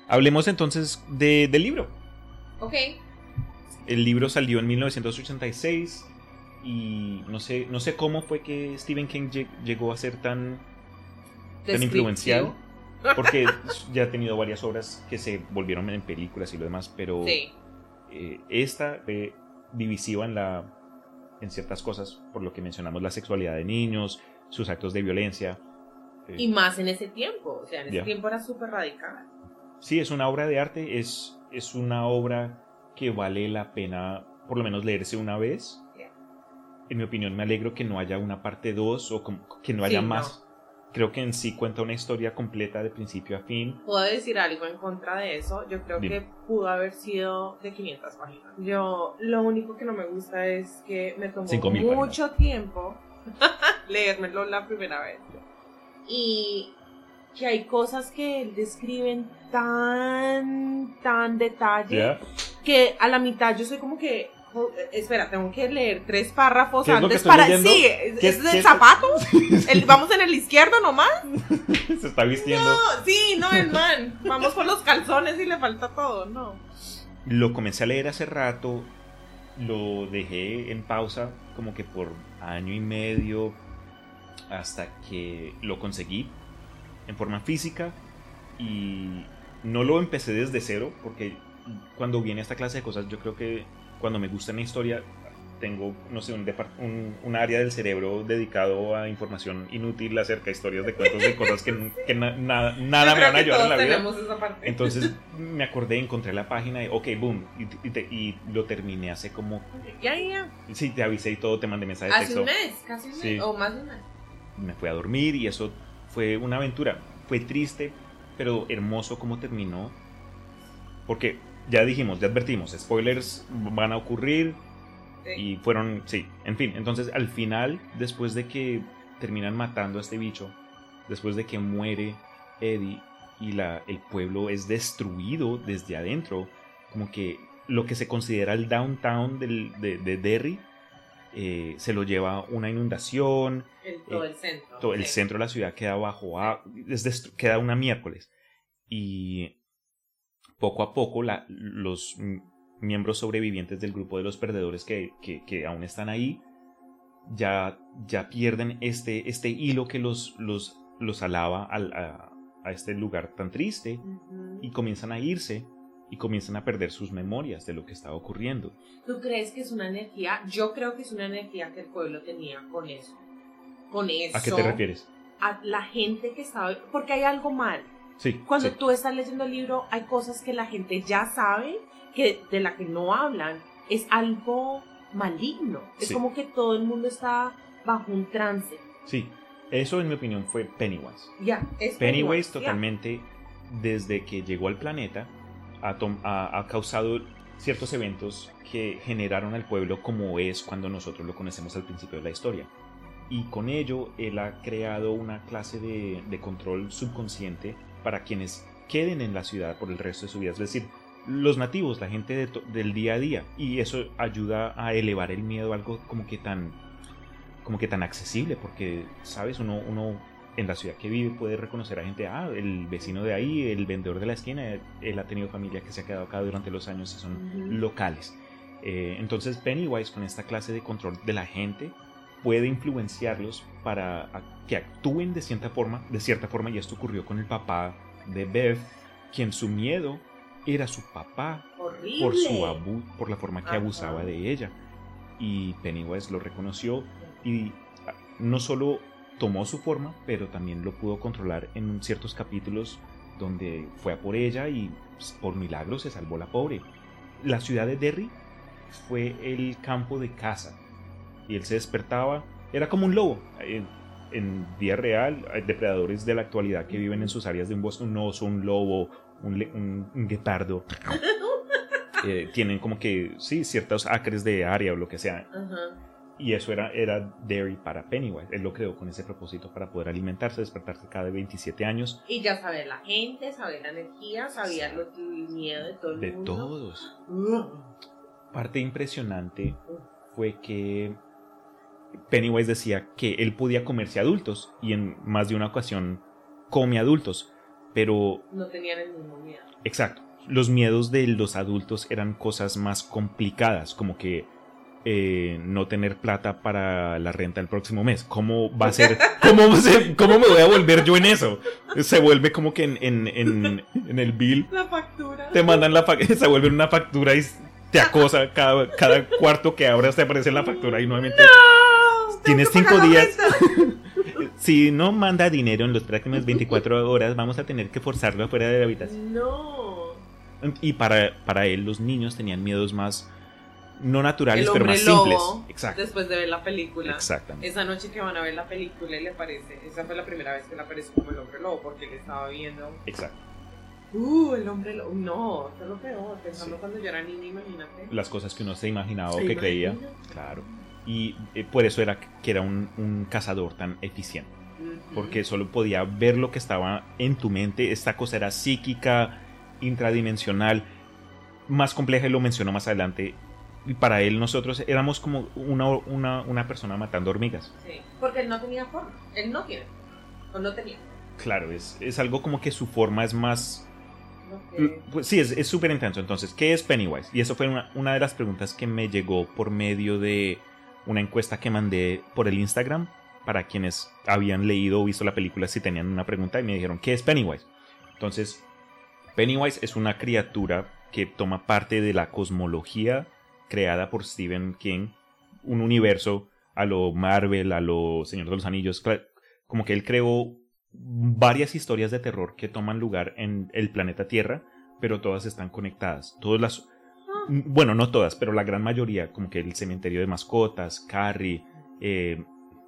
Hablemos entonces de- del libro. Ok. El libro salió en 1986 y no sé, no sé cómo fue que Stephen King lleg- llegó a ser tan, tan influencial. Porque ya ha tenido varias obras que se volvieron en películas y lo demás, pero Sí. eh, esta fue divisiva en, la, en ciertas cosas, por lo que mencionamos la sexualidad de niños, sus actos de violencia. Eh, Y más en ese tiempo. O sea, en ese tiempo era súper radical. Sí, es una obra de arte, es, es una obra que vale la pena por lo menos leerse una vez. En mi opinión, me alegro que no haya una parte 2 o que no Sí, haya no. más, creo que en sí cuenta una historia completa de principio a fin. Puedo decir algo en contra de eso. Yo creo Dime. que pudo haber sido de 500 páginas. Yo lo único que no me gusta es que me tomó 5000 mucho tiempo leérmelo la primera vez. Y que hay cosas que él describe en tan, tan detalle. Que a la mitad yo soy como que. "Jo- Espera, tengo que leer tres párrafos ¿Qué es lo que antes para. leyendo? Sí, ¿es ¿Qué- es del zapato? El- ¿Vamos en el izquierdo nomás? Se está vistiendo. No, sí, no, el man. Vamos por los calzones y le falta todo, no. Lo comencé a leer hace rato, lo dejé en pausa como que por año y medio hasta que lo conseguí en forma física y no lo empecé desde cero porque cuando viene esta clase de cosas yo creo que cuando me gusta una historia tengo, no sé, un, un, un área del cerebro dedicado a información inútil acerca de historias de cuentos de cosas que, que na- nada, me van a ayudar en la vida. Entonces me acordé, encontré la página y ok, boom, y, y te- y lo terminé hace como, Ya, ya. sí, te avisé y todo, te mandé mensaje de Hace texto. un mes, casi un mes. Sí. O más de un mes. Me fui a dormir y eso fue una aventura. Fue triste, pero hermoso como terminó. Porque ya dijimos, ya advertimos, spoilers van a ocurrir Sí. y fueron, sí, en fin. Entonces al final, después de que terminan matando a este bicho, después de que muere Eddie y la, el pueblo es destruido desde adentro, como que lo que se considera el downtown del- de, de Derry eh, se lo lleva una inundación, El, todo el centro. todo el centro de la ciudad queda bajo a- es queda una miércoles y poco a poco la- los miembros sobrevivientes del grupo de los perdedores que, que- que aún están ahí ya, ya pierden este, este hilo que los, los, los alaba al- a, a este lugar tan triste y comienzan a irse y comienzan a perder sus memorias de lo que estaba ocurriendo. ¿Tú crees que es una energía? Yo creo que es una energía que el pueblo tenía con eso. Con eso. ¿A qué te refieres? A la gente que estaba. Porque hay algo mal. Sí. Cuando sí. tú estás leyendo el libro, hay cosas que la gente ya sabe, que de la que no hablan. Es algo maligno. Es Sí. como que todo el mundo está bajo un trance. Sí, eso en mi opinión fue Pennywise. Ya, es Pennywise ya. totalmente, desde que llegó al planeta, ha, ha- ha causado ciertos eventos que generaron al pueblo como es cuando nosotros lo conocemos al principio de la historia. Y con ello, él ha creado una clase de, de control subconsciente para quienes queden en la ciudad por el resto de su vida. Es decir, los nativos, la gente de del día a día. Y eso ayuda a elevar el miedo a algo como que tan, como que tan accesible, porque, ¿sabes? Uno, uno en la ciudad que vive puede reconocer a gente, ah, el vecino de ahí, el vendedor de la esquina, él ha tenido familia que se ha quedado acá durante los años y son locales. Eh, entonces Pennywise con esta clase de control de la gente puede influenciarlos para que actúen de cierta forma, de cierta forma y esto ocurrió con el papá de Bev, quien su miedo era su papá Horrible. por su abu por la forma que abusaba de ella. Y Pennywise lo reconoció y ah, no solo tomó su forma pero también lo pudo controlar en ciertos capítulos donde fue a por ella y pues, por milagro se salvó la pobre. La ciudad de Derry fue el campo de caza y él se despertaba era como un lobo en, en día real hay depredadores de la actualidad que viven en sus áreas de un bosque un oso un lobo un, le- un- un guepardo eh, tienen como que, sí, ciertos acres de área o lo que sea. Ajá. Y eso era, era Dairy para Pennywise. Él lo creó con ese propósito para poder alimentarse, despertarse cada 27 años. Y ya saber la gente, saber la energía, sabía lo- el miedo de todo el De mundo. todos. Ugh. Parte impresionante fue que Pennywise decía que él podía comerse adultos y en más de una ocasión come adultos. Pero No tenían el mismo miedo. Exacto. Los miedos de los adultos eran cosas más complicadas, como que eh, no tener plata para la renta el próximo mes. ¿Cómo va a ser? ¿Cómo, ser- cómo me voy a volver yo en eso? Se vuelve como que en, en, en, en el bill La factura. te mandan la factura, se vuelve una factura y te acosa cada, cada cuarto que abras te aparece la factura y nuevamente ¡No! Tienes cinco días. si no manda dinero en las próximas 24 horas vamos a tener que forzarlo afuera de la habitación. No. Y para, para él los niños tenían miedos más, no naturales, el pero más lobo, simples. Exacto. después de ver la película. Exactamente. Esa noche que van a ver la película y le aparece, esa fue la primera vez que le apareció como el hombre lobo, porque él estaba viendo, Exacto. uh, el hombre lobo, no, eso es lo peor, pensando Sí. cuando yo era niña, imagínate. Las cosas que uno se imaginaba o ¿Se que creía. Claro. Y eh, por eso era que era un, un cazador tan eficiente. Porque solo podía ver lo que estaba en tu mente. Esta cosa era psíquica, intradimensional, más compleja y lo menciono más adelante. Y para él nosotros éramos como una, una, una persona matando hormigas. Sí, porque él no tenía forma, él no tiene, o no tenía. Claro, es, es algo como que su forma es más... que- Pues sí, es es súper intenso. Entonces, ¿qué es Pennywise? Y eso fue una, una de las preguntas que me llegó por medio de una encuesta que mandé por el Instagram para quienes habían leído o visto la película si tenían una pregunta y me dijeron, ¿qué es Pennywise? Entonces, Pennywise es una criatura que toma parte de la cosmología creada por Stephen King, un universo a lo Marvel, a lo Señor de los Anillos, como que él creó varias historias de terror que toman lugar en el planeta Tierra, pero todas están conectadas. Todas las bueno, no todas, pero la gran mayoría, como que el cementerio de mascotas, Carrie, eh,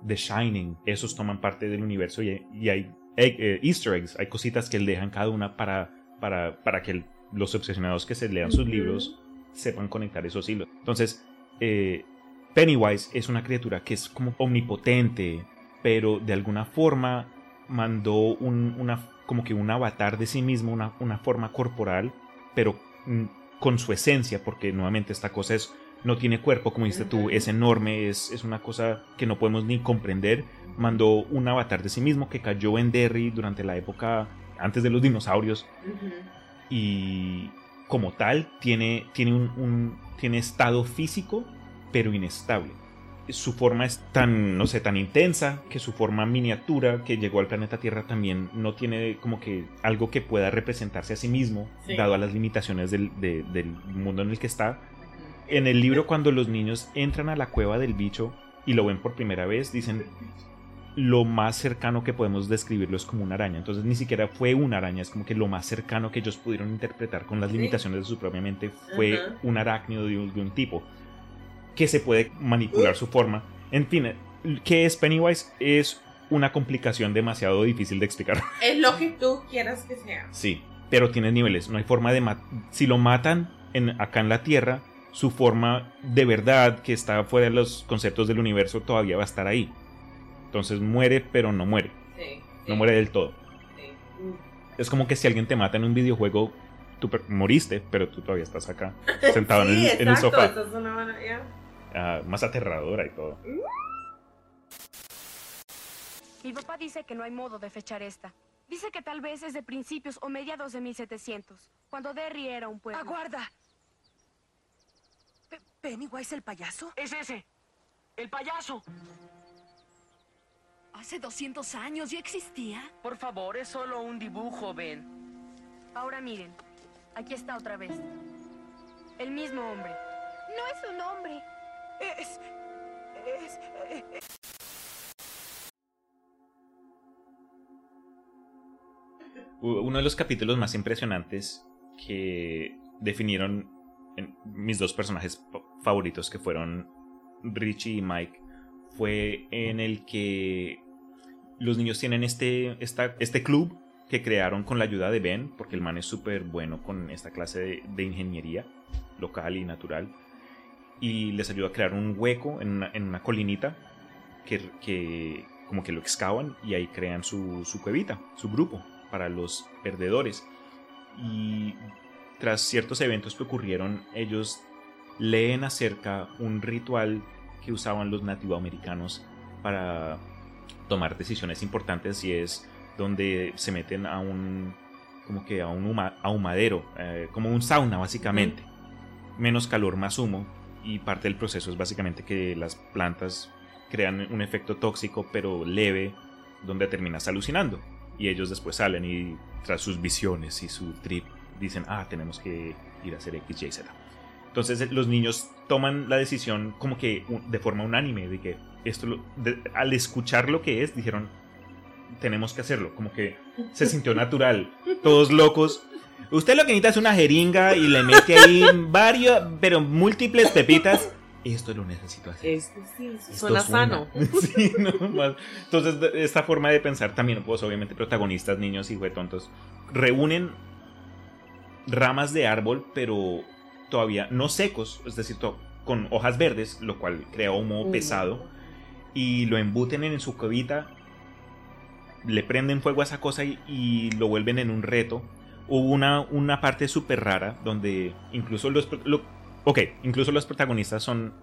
The Shining, esos toman parte del universo y, y hay egg- eh, Easter eggs, hay cositas que él dejan cada una para, para, para que el- los obsesionados que se lean sus libros sepan conectar esos hilos. Entonces, eh, Pennywise es una criatura que es como omnipotente, pero de alguna forma mandó un- una, como que un avatar de sí mismo, una, una forma corporal, pero mm, con su esencia, porque nuevamente esta cosa es, no tiene cuerpo, como dijiste tú, es enorme, es, es una cosa que no podemos ni comprender. Mandó un avatar de sí mismo que cayó en Derry durante la época antes de los dinosaurios y como tal tiene, tiene un, un- tiene estado físico pero inestable. Su forma es tan, no sé, tan intensa que su forma miniatura que llegó al planeta Tierra también no tiene como que algo que pueda representarse a sí mismo, Sí. dado a las limitaciones del, de- del mundo en el que está. En el libro cuando los niños entran a la cueva del bicho y lo ven por primera vez, dicen lo más cercano que podemos describirlo es como una araña. Entonces ni siquiera fue una araña, es como que lo más cercano que ellos pudieron interpretar con las limitaciones de su propia mente fue un arácnido de un, de un tipo que se puede manipular su forma. En fin, ¿qué es Pennywise? Es una complicación demasiado difícil de explicar. Es lo que tú quieras que sea. Sí, pero tiene niveles. No hay forma de matar. Si lo matan en, acá en la Tierra, su forma de verdad, que está fuera de los conceptos del universo, todavía va a estar ahí. Entonces muere, pero no muere. Sí. No muere del todo. Sí. Es como que si alguien te mata en un videojuego, tú moriste, pero tú todavía estás acá, sentado en, el, en el sofá. esa es una buena idea. Ah, más aterradora y todo. Mi papá dice que no hay modo de fechar esta. Dice que tal vez es de principios o mediados de 1700, cuando Derry era un pueblo. ¡Aguarda! Pe- ¿Pennywise el payaso? Es ese. El payaso. Hace 200 años ya existía. Por favor, es solo un dibujo, Ben. Ahora miren, aquí está otra vez. El mismo hombre. No es un hombre. Es... Es... U- Uno de los capítulos más impresionantes que definieron mis dos personajes favoritos, que fueron Richie y Mike, fue en el que los niños tienen este, este club que crearon con la ayuda de Ben, porque el man es súper bueno con esta clase de ingeniería local y natural, y les ayuda a crear un hueco en una, en una colinita que, que como que lo excavan y ahí crean su, su cuevita, su grupo para los perdedores. Y tras ciertos eventos que ocurrieron, ellos leen acerca un ritual que usaban los nativoamericanos para tomar decisiones importantes y es donde se meten a un como que a un huma- ahumadero, eh, como un sauna básicamente. Menos calor, más humo y parte del proceso es básicamente que las plantas crean un efecto tóxico pero leve donde terminas alucinando. Y ellos después salen y tras sus visiones y su trip dicen ah tenemos que ir a hacer X, Y, Z entonces eh, los niños toman la decisión como que de forma unánime de que esto al escuchar lo que es dijeron tenemos que hacerlo como que se sintió natural. Todos locos Usted lo que necesita es una jeringa y le mete ahí varios, pero múltiples pepitas. Esto lo necesito hacer. Sí, Esto suena sano. Sí, no, más. Entonces, esta forma de pensar también, pues obviamente protagonistas, niños y tontos, reúnen ramas de árbol, pero todavía no secos, es decir, con hojas verdes, lo cual crea humo pesado, y lo embuten en su cuevita, le prenden fuego a esa cosa y, y lo vuelven en un reto. Hubo una, una parte súper rara donde incluso los, lo- ok, incluso los protagonistas son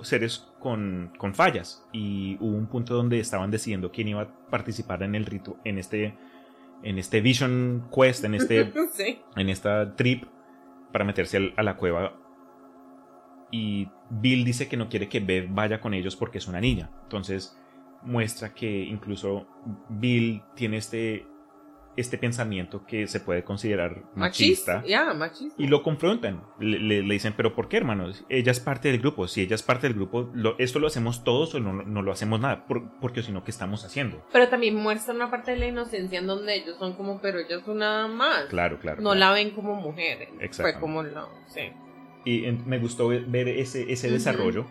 seres con, con fallas y hubo un punto donde estaban decidiendo quién iba a participar en el rito, en este, en este Vision Quest, en este sí. en esta trip para meterse al- a la cueva. Y Bill dice que no quiere que Bev vaya con ellos porque es una niña. Entonces muestra que incluso Bill tiene este, este pensamiento que se puede considerar machista. Machista. Ya, machista. Y lo confrontan. Le, le- le dicen, pero ¿por qué, hermanos? Ella es parte del grupo. Si ella es parte del grupo, lo- ¿esto lo hacemos todos o no, no lo hacemos nada? Por- porque si no, ¿qué estamos haciendo? Pero también muestra una parte de la inocencia en donde ellos son como, pero ella es una más. Claro, claro. No claro. la ven como mujer. Fue Exactamente. como. Sí. Y en- me gustó ver, ese, ese Ujú. desarrollo.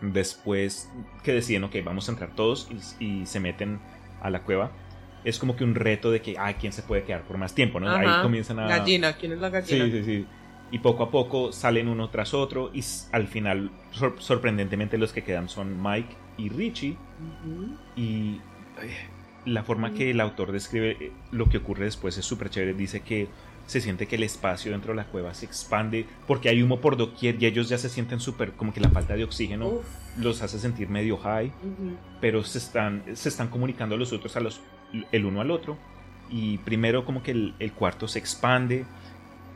Después que deciden, ok, vamos a entrar todos y, y se meten a la cueva. Es como que un reto de que, ah, ¿quién se puede quedar por más tiempo? ¿no? Ajá. Ahí comienzan a... Gallina, ¿quién es la gallina? Sí, sí, sí. Y poco a poco salen uno tras otro y al final, sor- sorprendentemente, los que quedan son Mike y Richie. Y la forma que el autor describe eh, lo que ocurre después es súper chévere. Dice que se siente que el espacio dentro de la cueva se expande porque hay humo por doquier y ellos ya se sienten súper, como que la falta de oxígeno Uf. los hace sentir medio high, pero se están, se están comunicando los otros a los, el uno al otro. Y primero como que el, el cuarto se expande,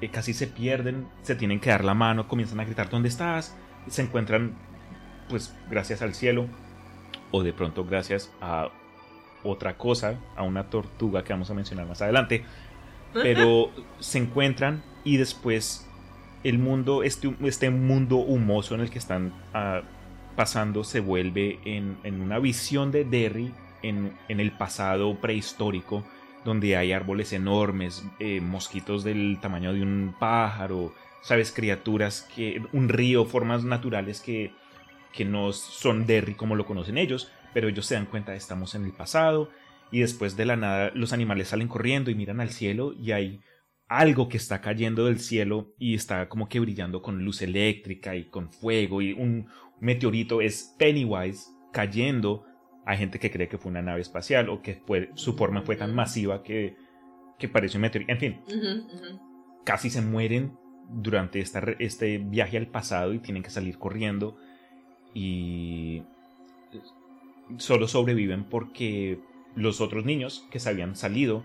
eh, casi se pierden, se tienen que dar la mano, comienzan a gritar ¿dónde estás? Se encuentran pues gracias al cielo o de pronto gracias a otra cosa, a una tortuga que vamos a mencionar más adelante, pero se encuentran y después el mundo, este, este mundo humoso en el que están ah, pasando se vuelve en, en una visión de Derry en, el pasado prehistórico, donde hay árboles enormes, eh, mosquitos del tamaño de un pájaro, sabes, criaturas que, un río, formas naturales que, que no son Derry como lo conocen ellos, pero ellos se dan cuenta de estamos en el pasado y después de la nada los animales salen corriendo y miran al cielo y hay algo que está cayendo del cielo y está como que brillando con luz eléctrica y con fuego y un meteorito es Pennywise cayendo a gente que cree que fue una nave espacial o que fue, su forma fue tan masiva que, que parece un meteorito. En fin, casi se mueren durante esta este viaje al pasado y tienen que salir corriendo y solo sobreviven porque los otros niños que se habían salido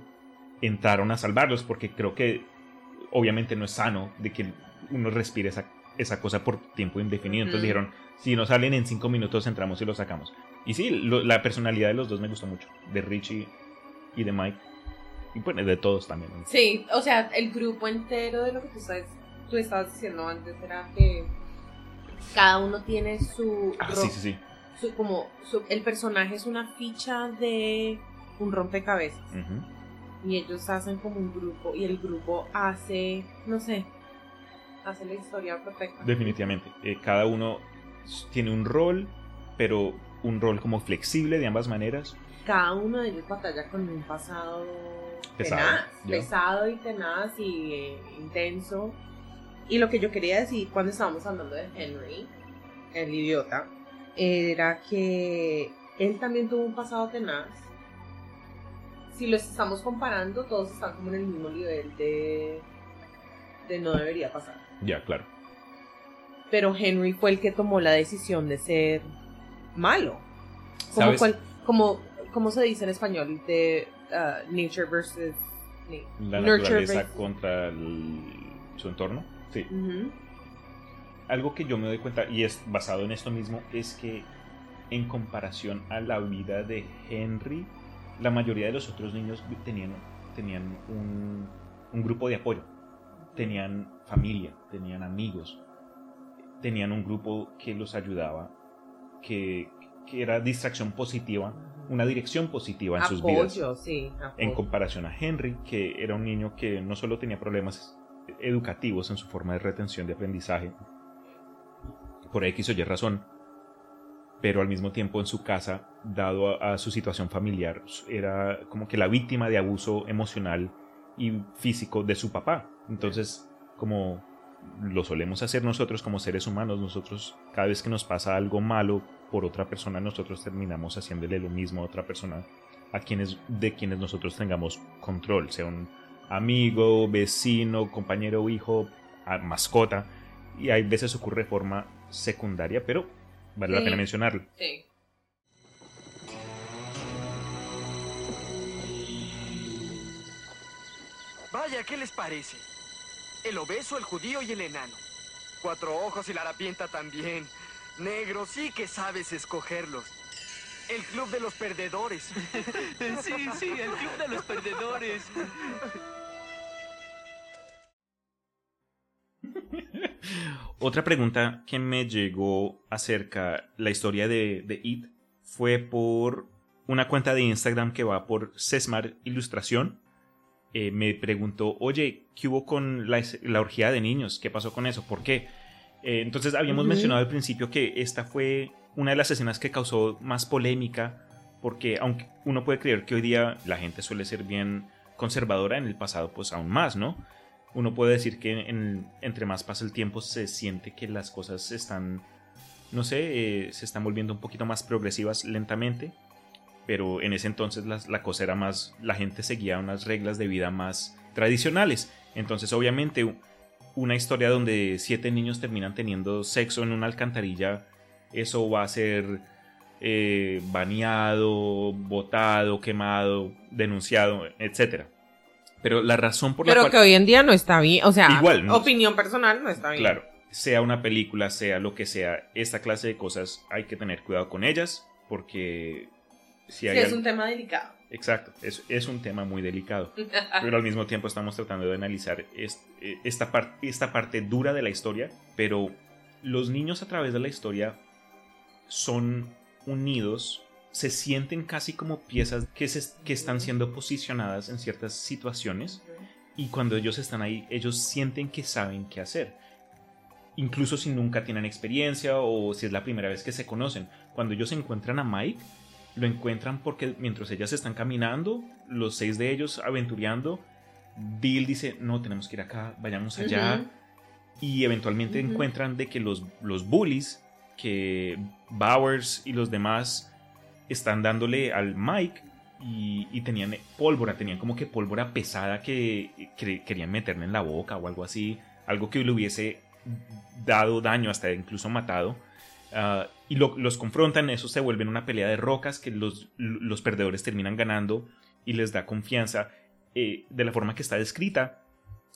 entraron a salvarlos porque creo que obviamente no es sano de que uno respire esa, esa cosa por tiempo indefinido. Entonces dijeron, si no salen en cinco minutos entramos y los sacamos. Y sí, lo- la personalidad de los dos me gustó mucho, de Richie y de Mike. Y bueno, de todos también. Sí, o sea, el grupo entero de lo que tú, sabes, tú estabas diciendo antes era que cada uno tiene su, Ah, sí, sí, sí. su- como su- el personaje es una ficha de un rompecabezas y ellos hacen como un grupo y el grupo hace, no sé, hace la historia perfecta. Definitivamente. Eh, cada uno tiene un rol, pero un rol como flexible de ambas maneras. Cada uno de ellos batalla con un pasado Pesado, tenaz, pesado y tenaz y eh, intenso. Y lo que yo quería decir cuando estábamos hablando de Henry, el idiota, era que él también tuvo un pasado tenaz. Si los estamos comparando, todos están como en el mismo nivel de, de no debería pasar. Ya, claro. Pero Henry fue el que tomó la decisión de ser malo. Como, cual- como, como se dice en español, de uh, nature versus La naturaleza versus- contra el- su entorno. Sí. Ujú. Algo que yo me doy cuenta, y es basado en esto mismo, es que en comparación a la vida de Henry, la mayoría de los otros niños tenían, tenían un, un grupo de apoyo. Tenían familia, tenían amigos, tenían un grupo que los ayudaba, que, que era distracción positiva una dirección positiva en sus vidas. Apoyo, sí. En comparación a Henry, que era un niño que no solo tenía problemas educativos en su forma de retención de aprendizaje, por X o Y razón, pero al mismo tiempo en su casa, dado a, a su situación familiar, era como que la víctima de abuso emocional y físico de su papá. Entonces, como lo solemos hacer nosotros como seres humanos, nosotros cada vez que nos pasa algo malo por otra persona, nosotros terminamos haciéndole lo mismo a otra persona a quienes de quienes nosotros tengamos control, sea un amigo, vecino, compañero hijo, a- mascota, y hay veces ocurre de forma secundaria, pero vale la pena mencionarlo. Sí. Vaya, ¿qué les parece? El obeso, el judío y el enano. Cuatro ojos y la harapienta también. Negro, sí que sabes escogerlos. El club de los perdedores. Sí, sí, el club de los perdedores. Otra pregunta que me llegó acerca la historia de, de It fue por una cuenta de Instagram que va por Sesmar Ilustración. Eh, me preguntó, oye, ¿qué hubo con la, la orgía de niños? ¿Qué pasó con eso? ¿Por qué? Eh, entonces habíamos mencionado al principio que esta fue una de las escenas que causó más polémica, porque aunque uno puede creer que hoy día la gente suele ser bien conservadora, en el pasado pues aún más, ¿no? Uno puede decir que en- entre más pasa el tiempo se siente que las cosas están, no sé, eh, se están volviendo un poquito más progresivas lentamente, pero en ese entonces las- la cosa era más, la gente seguía unas reglas de vida más tradicionales. Entonces obviamente una historia donde siete niños terminan teniendo sexo en una alcantarilla, eso va a ser eh, baneado, votado, quemado, denunciado, etcétera. Pero la razón por la Pero cual... que hoy en día no está bien. O sea, Igual, ¿no? opinión personal no está bien. Claro, sea una película, sea lo que sea, esta clase de cosas hay que tener cuidado con ellas porque si Sí, hay... es al- un tema delicado. Exacto, es, es un tema muy delicado, pero al mismo tiempo estamos tratando de analizar es- eh, esta, par- esta parte dura de la historia, pero los niños a través de la historia son unidos, se sienten casi como piezas que, se, que están siendo posicionadas en ciertas situaciones y cuando ellos están ahí, ellos sienten que saben qué hacer. Incluso si nunca tienen experiencia o si es la primera vez que se conocen. Cuando ellos encuentran a Mike, lo encuentran porque mientras ellas están caminando, los seis de ellos aventureando, Bill dice, no, tenemos que ir acá, vayamos allá. Y eventualmente encuentran de que los, los bullies, que Bowers y los demás están dándole al Mike y, y tenían pólvora, tenían como que pólvora pesada que, que querían meterle en la boca o algo así, algo que le hubiese dado daño, hasta incluso matado. Ah, y lo- los confrontan, eso se vuelve una pelea de rocas que los, los perdedores terminan ganando y les da confianza. Eh, de la forma que está descrita,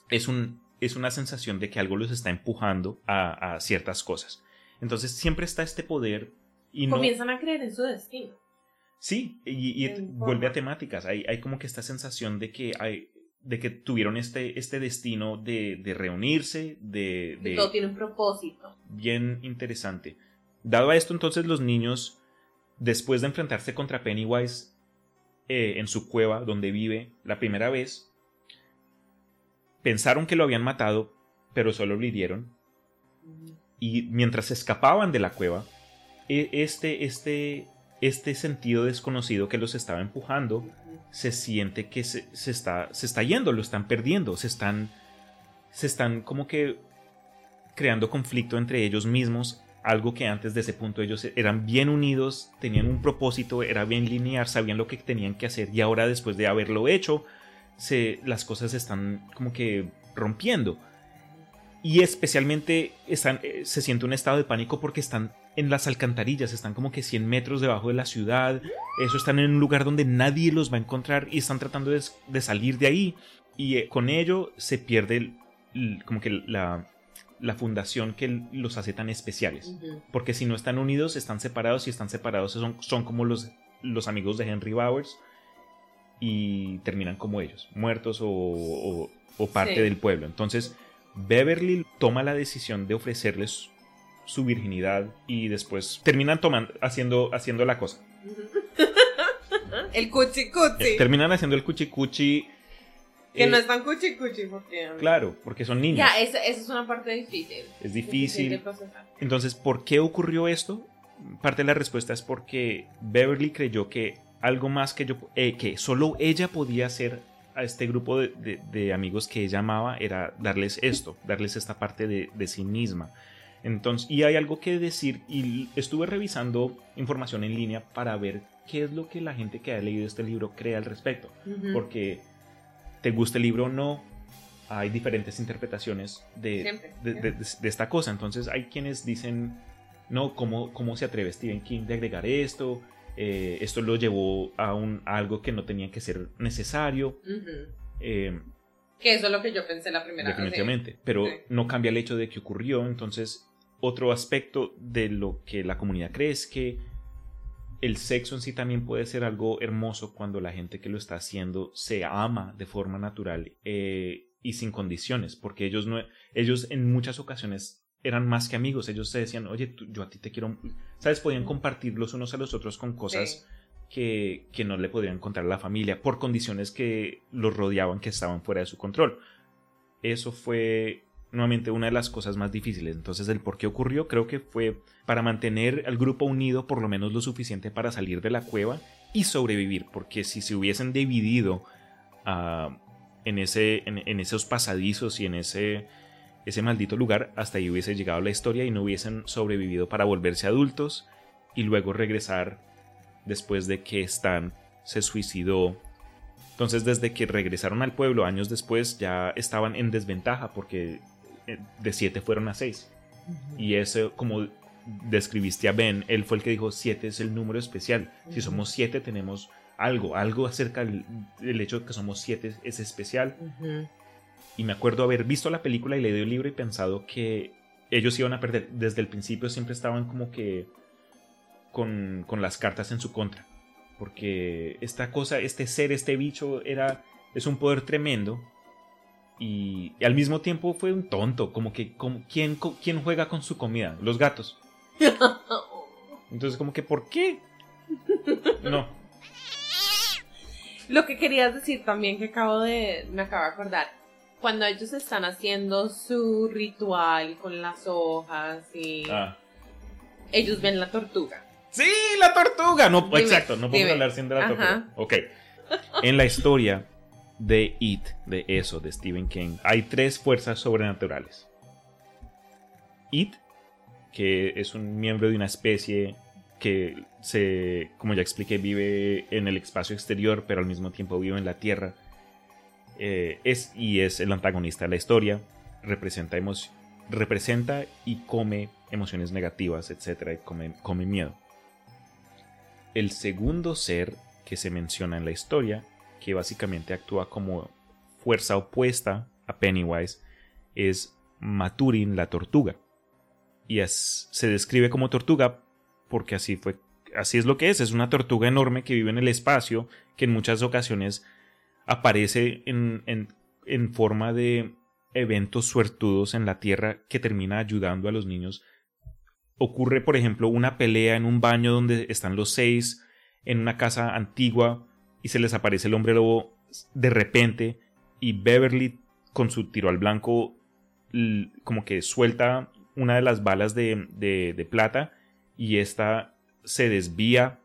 es, un, es una sensación de que algo los está empujando a, a ciertas cosas. Entonces siempre está este poder y no... Comienzan a creer en su destino. Sí, y, vuelve a temáticas. Hay, hay como que esta sensación de que hay de que tuvieron este, este destino de, de reunirse, de, de todo tiene un propósito. bien interesante. Dado a esto, entonces los niños, después de enfrentarse contra Pennywise eh, en su cueva donde vive la primera vez, pensaron que lo habían matado, pero solo lo hirieron. Y mientras escapaban de la cueva, e- este, este, este sentido desconocido que los estaba empujando se siente que se, se está, se está yendo, lo están perdiendo, se están, se están como que creando conflicto entre ellos mismos, algo que antes de ese punto ellos eran bien unidos, tenían un propósito, era bien lineal, sabían lo que tenían que hacer y ahora después de haberlo hecho, se, las cosas están como que rompiendo. Y especialmente están, eh, se siente un estado de pánico porque están en las alcantarillas, están como que 100 metros debajo de la ciudad, eso están en un lugar donde nadie los va a encontrar y están tratando de, salir de ahí. Y eh, con ello se pierde como que la, la fundación que los hace tan especiales. Porque si no están unidos, están separados. Si están separados, son, son como los, los amigos de Henry Bowers. Y terminan como ellos, muertos o, o- o parte Sí. del pueblo. Entonces, Beverly toma la decisión de ofrecerles su virginidad y después terminan tomando, haciendo, haciendo la cosa. El cuchi cuchi. Terminan haciendo el cuchi cuchi. Que eh, no es tan cuchi cuchi porque... Claro, porque son niños. Ya, esa, esa es una parte difícil. Es difícil. de procesar. Entonces, ¿por qué ocurrió esto? Parte de la respuesta es porque Beverly creyó que algo más que yo, eh, que solo ella podía hacer a este grupo de, de- de amigos que ella amaba era darles esto, darles esta parte de, de sí misma. Entonces, y hay algo que decir, y estuve revisando información en línea para ver qué es lo que la gente que ha leído este libro cree al respecto. Ujú. Porque te guste el libro o no, hay diferentes interpretaciones de, de, de- de esta cosa. Entonces hay quienes dicen, no, ¿cómo, cómo se atreve Stephen King de agregar esto? Eh, esto lo llevó a, un, a algo que no tenía que ser necesario. Eh, Que eso es lo que yo pensé la primera definitivamente. vez. Pero Sí. no cambia el hecho de que ocurrió. Entonces, otro aspecto de lo que la comunidad cree es que el sexo en sí también puede ser algo hermoso cuando la gente que lo está haciendo se ama de forma natural eh, y sin condiciones, porque ellos no, ellos en muchas ocasiones eran más que amigos, ellos se decían, oye, tú- yo a ti te quiero, sabes, podían compartir los unos a los otros con cosas que, que no le podían contar a la familia por condiciones que los rodeaban que estaban fuera de su control. Eso fue nuevamente una de las cosas más difíciles. Entonces, el por qué ocurrió creo que fue para mantener al grupo unido por lo menos lo suficiente para salir de la cueva y sobrevivir, porque si se hubiesen dividido ah, en, ese, en, en esos pasadizos y en ese, ese maldito lugar, hasta ahí hubiese llegado la historia y no hubiesen sobrevivido para volverse adultos y luego regresar después de que Stan se suicidó. Entonces, desde que regresaron al pueblo años después, ya estaban en desventaja porque de 7 fueron a 6. Y eso, como describiste a Ben, él fue el que dijo 7 es el número especial. Si somos 7 tenemos algo, algo acerca del, hecho de que somos 7 es especial. Y me acuerdo haber visto la película y leído el libro y pensado que ellos iban a perder. Desde el principio siempre estaban como que con, con las cartas en su contra. Porque esta cosa, este ser, este bicho, era. es un poder tremendo. Y, y al mismo tiempo fue un tonto. Como que. Como, ¿quién, co- ¿Quién juega con su comida? Los gatos. Entonces, como que, ¿por qué? No. Lo que querías decir también que acabo de, me acabo de acordar. Cuando ellos están haciendo su ritual con las hojas y Ah. ellos ven la tortuga. ¡Sí, la tortuga! No, Dime, exacto, no podemos dime. hablar sin de la Ajá. tortuga. Ok. En la historia de It, de eso, de Stephen King, hay tres fuerzas sobrenaturales. It, que es un miembro de una especie que se, como ya expliqué, vive en el espacio exterior, pero al mismo tiempo vive en la Tierra. Eh, es y es el antagonista de la historia. Representa, representa y come emociones negativas, etc. Come, come miedo. El segundo ser que se menciona en la historia, que básicamente actúa como fuerza opuesta a Pennywise, es Maturin la tortuga. Y es- se describe como tortuga porque así fue, así es lo que es, es una tortuga enorme que vive en el espacio, que en muchas ocasiones aparece en, en- en forma de eventos suertudos en la Tierra que termina ayudando a los niños. Ocurre, por ejemplo, una pelea en un baño donde están los seis en una casa antigua y se les aparece el hombre lobo de repente y Beverly con su tiro al blanco como que suelta una de las balas de, de- plata y esta se desvía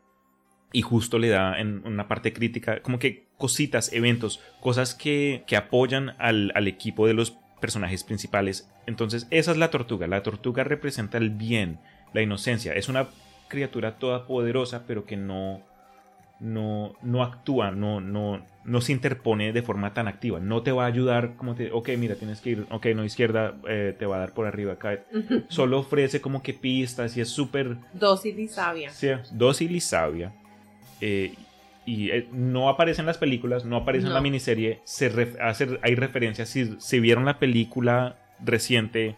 y justo le da en una parte crítica como que cositas, eventos, cosas que, que apoyan al, al equipo de los personajes principales. Entonces esa es la tortuga. La tortuga representa el bien, la inocencia. Es una criatura toda poderosa pero que no, no, no actúa, no, no, no se interpone de forma tan activa. No te va a ayudar como te, ok, mira, tienes que ir, ok, no, izquierda, eh, te va a dar por arriba acá. Solo ofrece como que pistas y es súper Dócil y sabia. Sí, dócil y sabia. Eh, y eh, no aparece en las películas, no aparece en la miniserie. Se ref- hace- hay referencias. Si, si vieron la película reciente,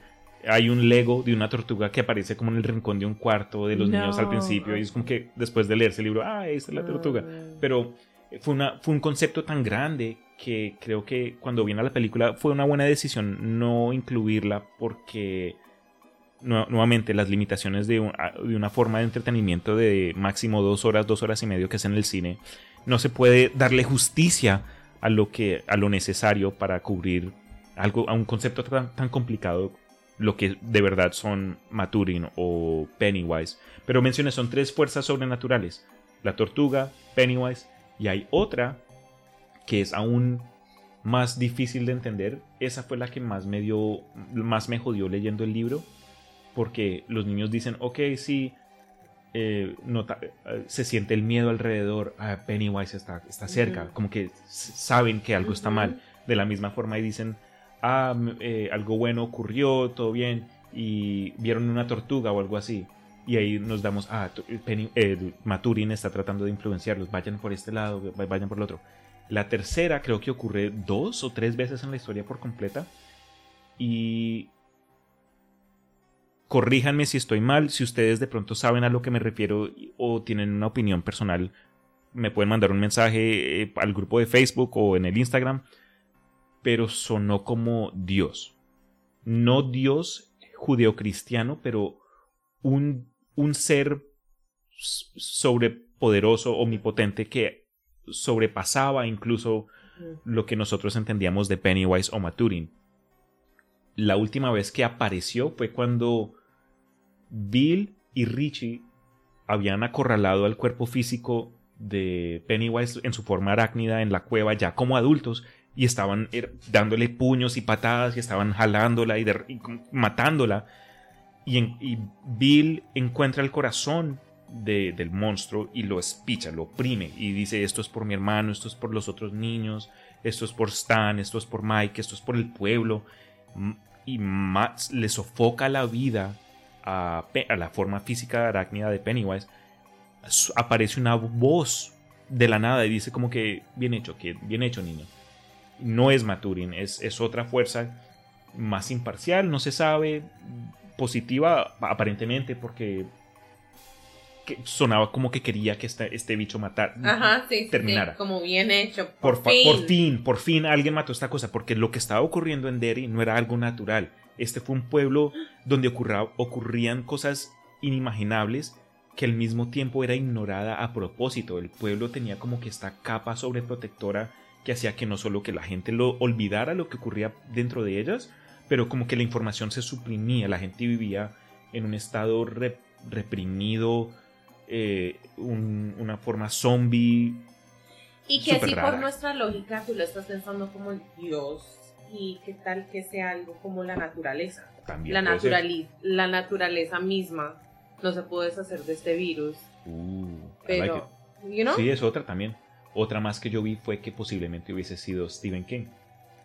hay un Lego de una tortuga que aparece como en el rincón de un cuarto de los No. niños al principio. Y es como que después de leerse el libro, ah, esta es la tortuga. Pero eh, fue, una, fue un concepto tan grande que creo que cuando viene a la película fue una buena decisión no incluirla porque nu- nuevamente las limitaciones de, un- a- de una forma de entretenimiento de máximo dos horas, dos horas y medio que es en el cine no se puede darle justicia a lo que a lo necesario para cubrir algo a un concepto tan, tan complicado lo que de verdad son Maturin o Pennywise. Pero mencioné, son tres fuerzas sobrenaturales. La tortuga, Pennywise, y hay otra que es aún más difícil de entender. Esa fue la que más me dio, más me jodió leyendo el libro. Porque los niños dicen, ok, sí, eh, nota- eh, se siente el miedo alrededor, ah, Pennywise está, está cerca, como que saben que algo está mal. De la misma forma y dicen, ah, eh, algo bueno ocurrió, todo bien, y vieron una tortuga o algo así. Y ahí nos damos, ah, tu- Penny- eh, Maturin está tratando de influenciarlos, vayan por este lado, va- vayan por el otro. La tercera creo que ocurre dos o tres veces en la historia por completa. Y corríjanme si estoy mal, si ustedes de pronto saben a lo que me refiero o tienen una opinión personal, me pueden mandar un mensaje eh, al grupo de Facebook o en el Instagram, pero sonó como Dios. No Dios judeocristiano, pero un, un ser sobrepoderoso, omnipotente que sobrepasaba incluso lo que nosotros entendíamos de Pennywise o Maturin. La última vez que apareció fue cuando Bill y Richie habían acorralado al cuerpo físico de Pennywise en su forma arácnida en la cueva ya como adultos y estaban er, dándole puños y patadas y estaban jalándola y, matándola. Y, Bill encuentra el corazón de- del monstruo y lo espicha, lo oprime y dice esto es por mi hermano, esto es por los otros niños, esto es por Stan, esto es por Mike, esto es por el pueblo y ma- le sofoca la vida a, la forma física arácnida de Pennywise. Aparece una voz de la nada y dice como que bien hecho, que bien hecho niño. No es Maturin, es, es otra fuerza más imparcial, no se sabe, positiva aparentemente porque que sonaba como que quería que este, este bicho matara, Ajá, sí, terminara. como bien hecho. Por, Por, fin. por fin, por fin alguien mató esta cosa, porque lo que estaba ocurriendo en Derry no era algo natural. Este fue un pueblo donde ocurra- ocurrían cosas inimaginables que al mismo tiempo era ignorada a propósito. El pueblo tenía como que esta capa sobreprotectora que hacía que no solo que la gente lo olvidara lo que ocurría dentro de ellas, pero como que la información se suprimía, la gente vivía en un estado re- reprimido, eh, un- una forma zombie. Y que así por nuestra lógica tú lo estás pensando como Dios y qué tal que sea algo como la naturaleza. También La, ser. naturali- la naturaleza misma no se puede deshacer de este virus, Uh, I like pero, you know? Sí, es otra también. Otra más que yo vi fue que posiblemente hubiese sido Stephen King.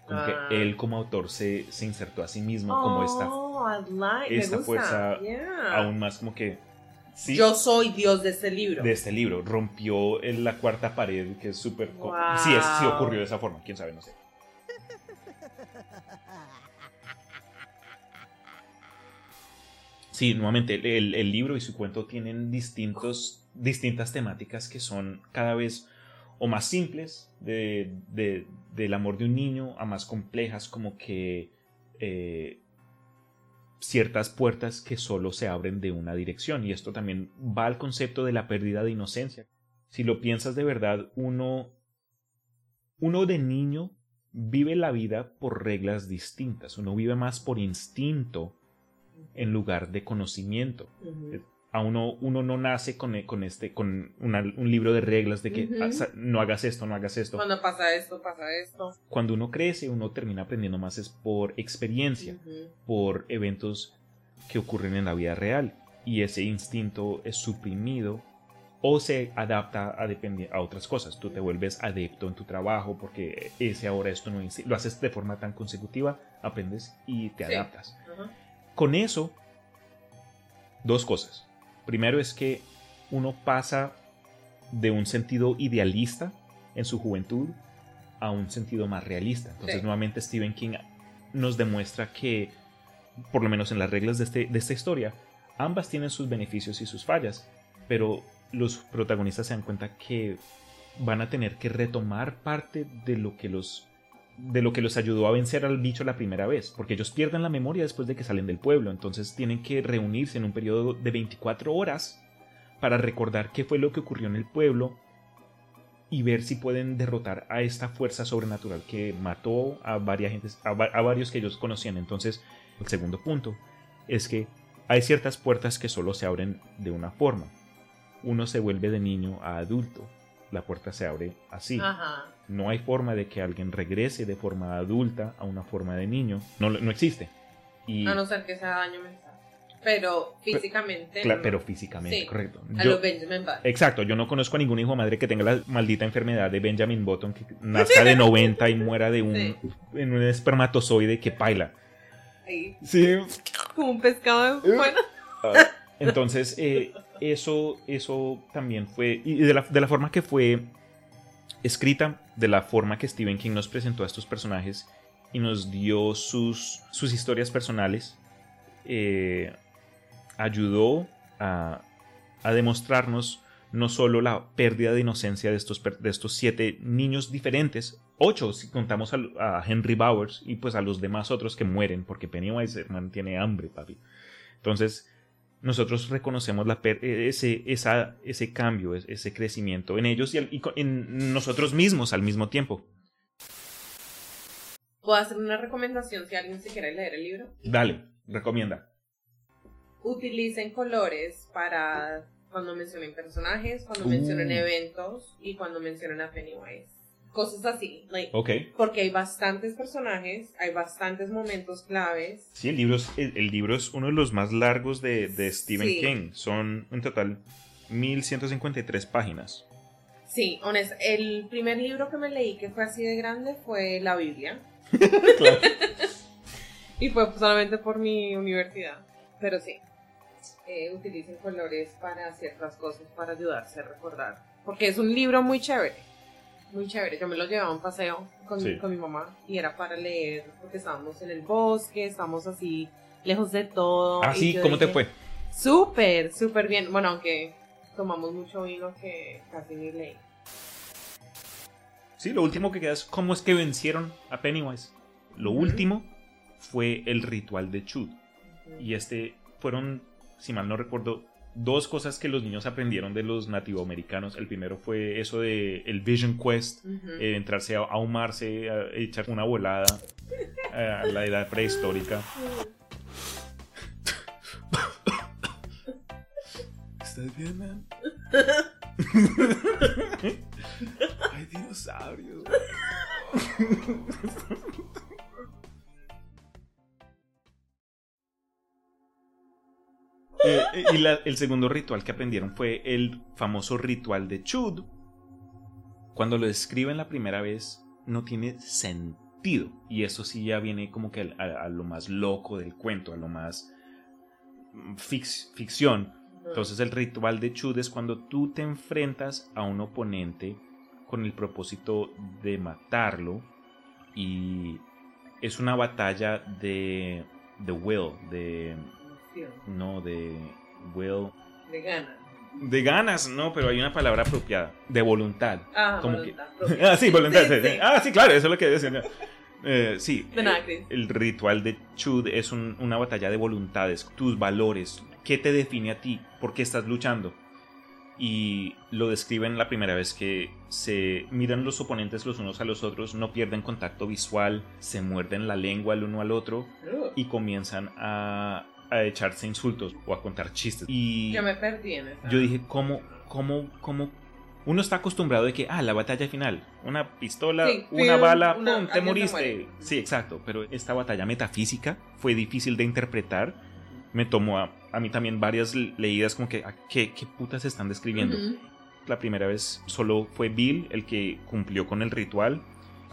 Como Ah. que él como autor se, se insertó a sí mismo como esta, Oh, like, esta fuerza yeah. aún más como que... Sí, Yo soy Dios de este libro. de este libro. Rompió en la cuarta pared, que es súper... Wow. Sí, es, sí ocurrió de esa forma, quién sabe, no sé. Sí, nuevamente, el, el- el libro y su cuento tienen distintos, distintas temáticas que son cada vez o más simples de, de- del amor de un niño a más complejas como que eh, ciertas puertas que solo se abren de una dirección y esto también va al concepto de la pérdida de inocencia. Si lo piensas de verdad, uno, uno de niño vive la vida por reglas distintas, uno vive más por instinto en lugar de conocimiento. A uno, uno no nace con, con, este, con una- un libro de reglas de que. "Ah, no hagas esto, no hagas esto. Cuando pasa esto, pasa esto. Cuando uno crece, uno termina aprendiendo más es por experiencia por eventos que ocurren en la vida real y ese instinto es suprimido o se adapta a, a otras cosas. Tú te vuelves adepto en tu trabajo porque ese ahora esto no lo haces de forma tan consecutiva, aprendes y te Sí. adaptas. Con eso, dos cosas. Primero es que uno pasa de un sentido idealista en su juventud a un sentido más realista. Entonces, Sí. nuevamente Stephen King nos demuestra que, por lo menos en las reglas de, este- de esta historia, ambas tienen sus beneficios y sus fallas, pero los protagonistas se dan cuenta que van a tener que retomar parte de lo que los de lo que los ayudó a vencer al bicho la primera vez, porque ellos pierden la memoria después de que salen del pueblo, entonces tienen que reunirse en un periodo de 24 horas para recordar qué fue lo que ocurrió en el pueblo y ver si pueden derrotar a esta fuerza sobrenatural que mató a, varias gentes, a, a varios que ellos conocían. Entonces, el segundo punto es que hay ciertas puertas que solo se abren de una forma. Uno se vuelve de niño a adulto. La puerta se abre así. Ajá. No hay forma de que alguien regrese de forma adulta a una forma de niño. No, no existe. Y, A no ser que sea daño mental. Pero físicamente. Cla- no. pero físicamente, Sí, correcto. A los Benjamin Button. Exacto, yo no conozco a ningún hijo de madre que tenga la maldita enfermedad de Benjamin Button, que nazca de 90 y muera de un, Sí. en un espermatozoide que paila. Ahí, Sí. como un pescado. Eh. Bueno. Entonces, eh, eso, eso también fue, y de la, de la forma que fue escrita, de la forma que Stephen King nos presentó a estos personajes y nos dio sus, sus historias personales, eh, ayudó a, a demostrarnos no solo la pérdida de inocencia de estos, de estos siete niños diferentes, ocho si contamos a, Henry Bowers y pues a los demás otros que mueren, porque Pennywise hermano, tiene hambre, papi. Entonces, nosotros reconocemos la per- ese, esa, ese cambio, es- ese crecimiento en ellos y, al- y co- en nosotros mismos al mismo tiempo. ¿Puedo hacer una recomendación si alguien se quiere leer el libro? Dale, recomienda. Utilicen colores para cuando mencionen personajes, cuando Uh. mencionen eventos y cuando mencionen a Pennywise. Cosas así. like. Porque hay bastantes personajes, hay bastantes momentos claves. Sí, el libro es, el, el libro es uno de los más largos de, de Stephen Sí. King. Son en total 1153 páginas. Sí, honest, el primer libro que me leí que fue así de grande fue la Biblia. Y fue solamente por mi universidad. Pero sí, eh, utilicen colores para ciertas cosas, para ayudarse a recordar. Porque es un libro muy chévere. Muy chévere. Yo me lo llevaba a un paseo con, Sí. con mi mamá y era para leer porque estábamos en el bosque, estábamos así lejos de todo. Ah, sí, ¿cómo te fue? Súper, súper bien. Bueno, aunque tomamos mucho vino que casi ni leí. Sí, lo último que queda es cómo es que vencieron a Pennywise. Lo último fue el ritual de Chud. Y este fueron, si mal no recuerdo, dos cosas que los niños aprendieron de los nativoamericanos. El primero fue eso de el Vision Quest, eh, entrarse a ahumarse, a echar una volada eh, a la edad prehistórica. ¿Estás bien, man? Hay dinosaurios. Eh, y la- el segundo ritual que aprendieron fue el famoso ritual de Chud. Cuando lo describen la primera vez, no tiene sentido. Y eso sí ya viene como que a, lo más loco del cuento, a lo más mm, ficción. Entonces el ritual de Chud es cuando tú te enfrentas a un oponente con el propósito de matarlo y es una batalla de de will, de no de will, De gana. de ganas, no, pero hay una palabra apropiada, de voluntad. Ah, Como voluntad que- ah, sí, voluntad. Sí, sí. Ah, sí, claro, eso es lo que decía. Eh, sí, De nada, eh, el ritual de Chud es un- una batalla de voluntades, tus valores, qué te define a ti, por qué estás luchando. Y lo describen la primera vez que se miran los oponentes los unos a los otros, no pierden contacto visual, se muerden la lengua el uno al otro y comienzan a, a echarse insultos o a contar chistes. Y Yo me perdí en esa. yo dije, ¿cómo, cómo, cómo? Uno está acostumbrado de que, ah, la batalla final, una pistola, Sí, una pum, bala, una- ¡pum! Te moriste. Sí, exacto. Pero esta batalla metafísica fue difícil de interpretar. Me tomó a, a mí también varias leídas como que, ¿a ¿qué, qué putas están describiendo? Ujú. La primera vez solo fue Bill el que cumplió con el ritual.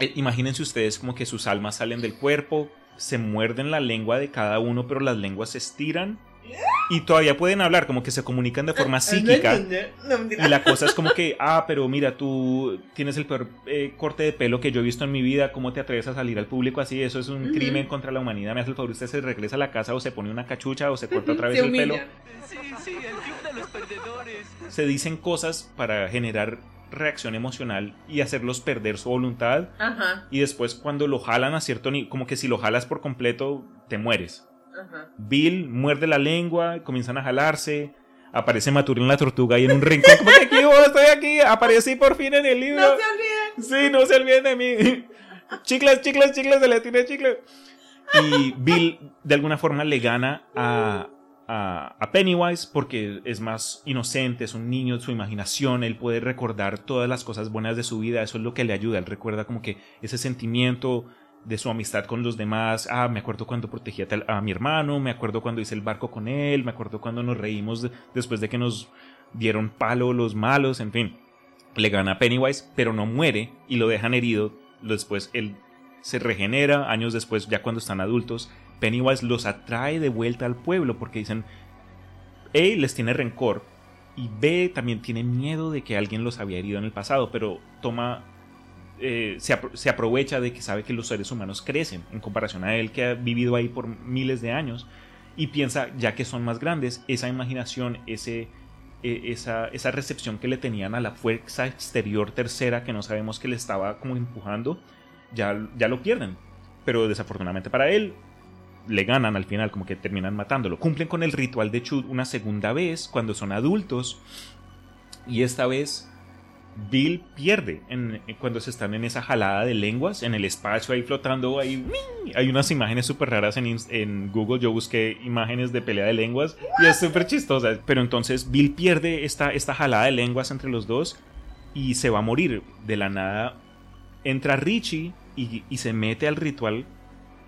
Eh, imagínense ustedes como que sus almas salen del cuerpo, se muerden la lengua de cada uno, pero las lenguas se estiran y todavía pueden hablar, como que se comunican de forma psíquica. No, mentira. Y la cosa es como que, ah, pero mira, tú tienes el peor eh, corte de pelo que yo he visto en mi vida, ¿cómo te atreves a salir al público así? Eso es un crimen contra la humanidad. Me hace el favor, usted se regresa a la casa o se pone una cachucha o se corta otra vez Se el pelo. Sí, sí, el club de los perdedores. Se dicen cosas para generar reacción emocional y hacerlos perder su voluntad. Ajá, Y después cuando lo jalan a cierto nivel, como que si lo jalas por completo, te mueres. ajá. Bill muerde la lengua, comienzan a jalarse. aparece Maturín la tortuga ahí en un rincón, como que aquí yo estoy aquí, aparecí por fin en el libro. No se olviden. Sí, no se olviden de mí. Chicles, chicles, chicles, se le tiene chicle. Y Bill de alguna forma le gana a, a, Pennywise porque es más inocente, es un niño, su imaginación, él puede recordar todas las cosas buenas de su vida, eso es lo que le ayuda, él recuerda como que ese sentimiento de su amistad con los demás, ah, me acuerdo cuando protegía tal- a mi hermano, me acuerdo cuando hice el barco con él, me acuerdo cuando nos reímos de- después de que nos dieron palo los malos, en fin. Le gana a Pennywise, pero no muere y lo dejan herido. Después él se regenera, años después, ya cuando están adultos, Pennywise los atrae de vuelta al pueblo porque dicen, A les tiene rencor y B también tiene miedo de que alguien los había herido en el pasado, pero toma eh, se, se aprovecha de que sabe que los seres humanos crecen en comparación a él que ha vivido ahí por miles de años y piensa ya que son más grandes esa imaginación ese eh, esa, esa recepción que le tenían a la fuerza exterior tercera que no sabemos que le estaba como empujando ya, ya lo pierden. Pero desafortunadamente para él le ganan al final, como que terminan matándolo. Cumplen con el ritual de Chud una segunda vez cuando son adultos. Y esta vez Bill pierde en- en- cuando se están en esa jalada de lenguas, en el espacio ahí flotando. Ahí, hay unas imágenes súper raras en, Google. Yo busqué imágenes de pelea de lenguas y es súper chistosa. Pero entonces Bill pierde esta, esta jalada de lenguas entre los dos y se va a morir. De la nada entra Richie y se mete al ritual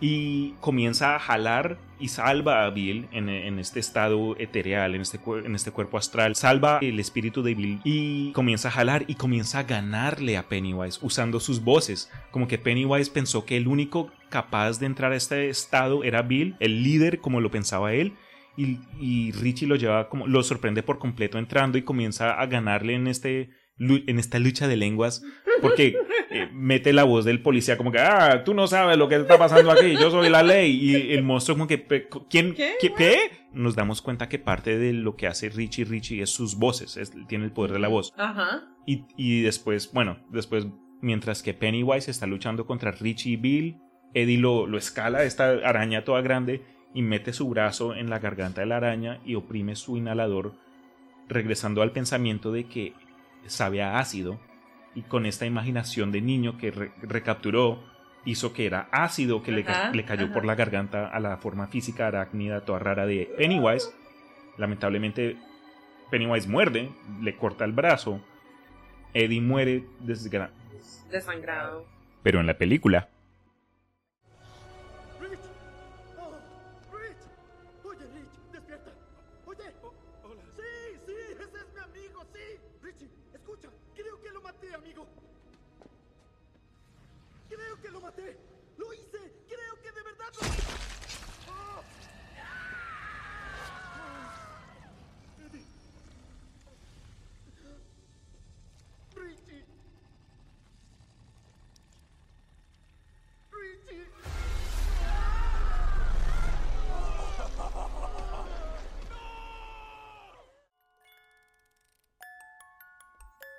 y comienza a jalar y salva a Bill en, este estado etereal, en este, en este cuerpo astral. Salva el espíritu de Bill y comienza a jalar y comienza a ganarle a Pennywise usando sus voces. Como que Pennywise pensó que el único capaz de entrar a este estado era Bill, el líder como lo pensaba él. Y, y Richie lo lleva como lo sorprende por completo entrando y comienza a ganarle en este en esta lucha de lenguas porque eh, mete la voz del policía como que ah tú no sabes lo que está pasando aquí yo soy la ley y el monstruo como que quién ¿Qué? qué, qué? nos damos cuenta que parte de lo que hace Richie Richie es sus voces es- tiene el poder de la voz Ajá. y, y después, bueno, después, mientras que Pennywise está luchando contra Richie y Bill, Eddie lo, lo escala, esta araña toda grande, y mete su brazo en la garganta de la araña y oprime su inhalador, regresando al pensamiento de que sabe a ácido, y con esta imaginación de niño que re- recapturó, hizo que era ácido que le, le cayó ajá. por la garganta a la forma física arácnida toda rara de Pennywise. Lamentablemente, Pennywise muerde, le corta el brazo, Eddie muere desgra- Desangrado. Pero en la película, Creo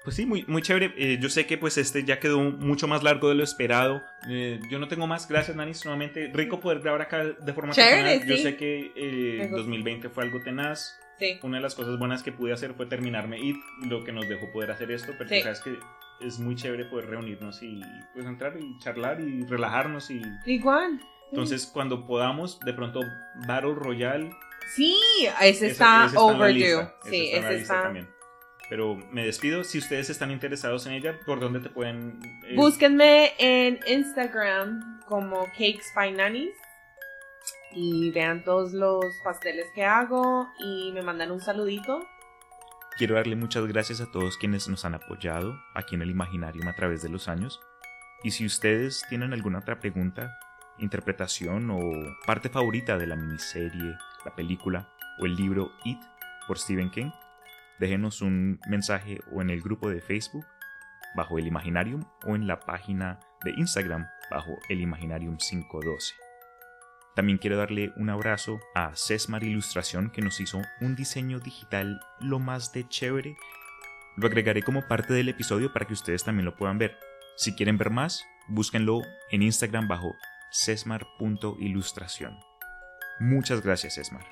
pues sí, muy, muy chévere. Eh, yo sé que pues este ya quedó mucho más largo de lo esperado. Eh, yo no tengo más. Gracias, Nani. Nuevamente rico poder grabar acá de forma Chévere, personal. Yo sí. sé que eh, Me gusta. 2020 fue algo tenaz. Sí. Una de las cosas buenas que pude hacer fue terminarme IT, lo que nos dejó poder hacer esto, pero Sí. sabes que es muy chévere poder reunirnos y pues entrar y charlar y relajarnos y Igual. entonces cuando podamos de pronto Battle Royale Sí, ese ese- está ese overdue. sí, ese está. también. Pero me despido. Si ustedes están interesados en ella, ¿por dónde te pueden...? eh, Búsquenme en Instagram como Cakes by Nannies y vean todos los pasteles que hago y me mandan un saludito. Quiero darle muchas gracias a todos quienes nos han apoyado aquí en el Imaginarium a través de los años. Y si ustedes tienen alguna otra pregunta, interpretación o parte favorita de la miniserie, la película o el libro It por Stephen King, déjenos un mensaje o en el grupo de Facebook bajo el Imaginarium o en la página de Instagram bajo el Imaginarium 512. También quiero darle un abrazo a Sesmar Ilustración que nos hizo un diseño digital lo más de chévere. Lo agregaré como parte del episodio para que ustedes también lo puedan ver. Si quieren ver más, búsquenlo en Instagram bajo sesmar.ilustración. Muchas gracias, Sesmar.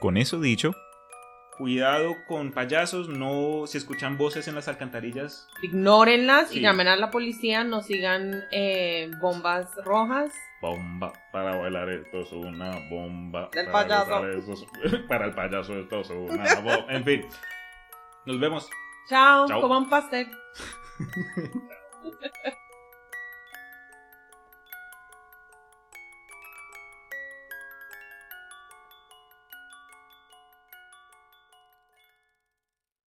Con eso dicho, cuidado con payasos, no si escuchan voces en las alcantarillas. Ignórenlas Sí. y llamen a la policía, no sigan eh, bombas rojas. Bomba para bailar esto es una bomba. Del para payaso. es- para el payaso esto es una bomba. En fin, nos vemos. Chao, Chao. coman pastel.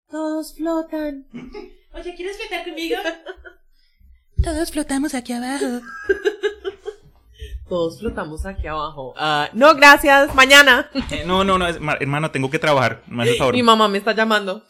Todos flotan. Oye, ¿quieres flotar conmigo? Todos flotamos aquí abajo. Todos flotamos aquí abajo. Ah, no, gracias. Mañana. Eh, no, no, no, es- ma- hermano, tengo que trabajar. Me hace el favor. Mi mamá me está llamando.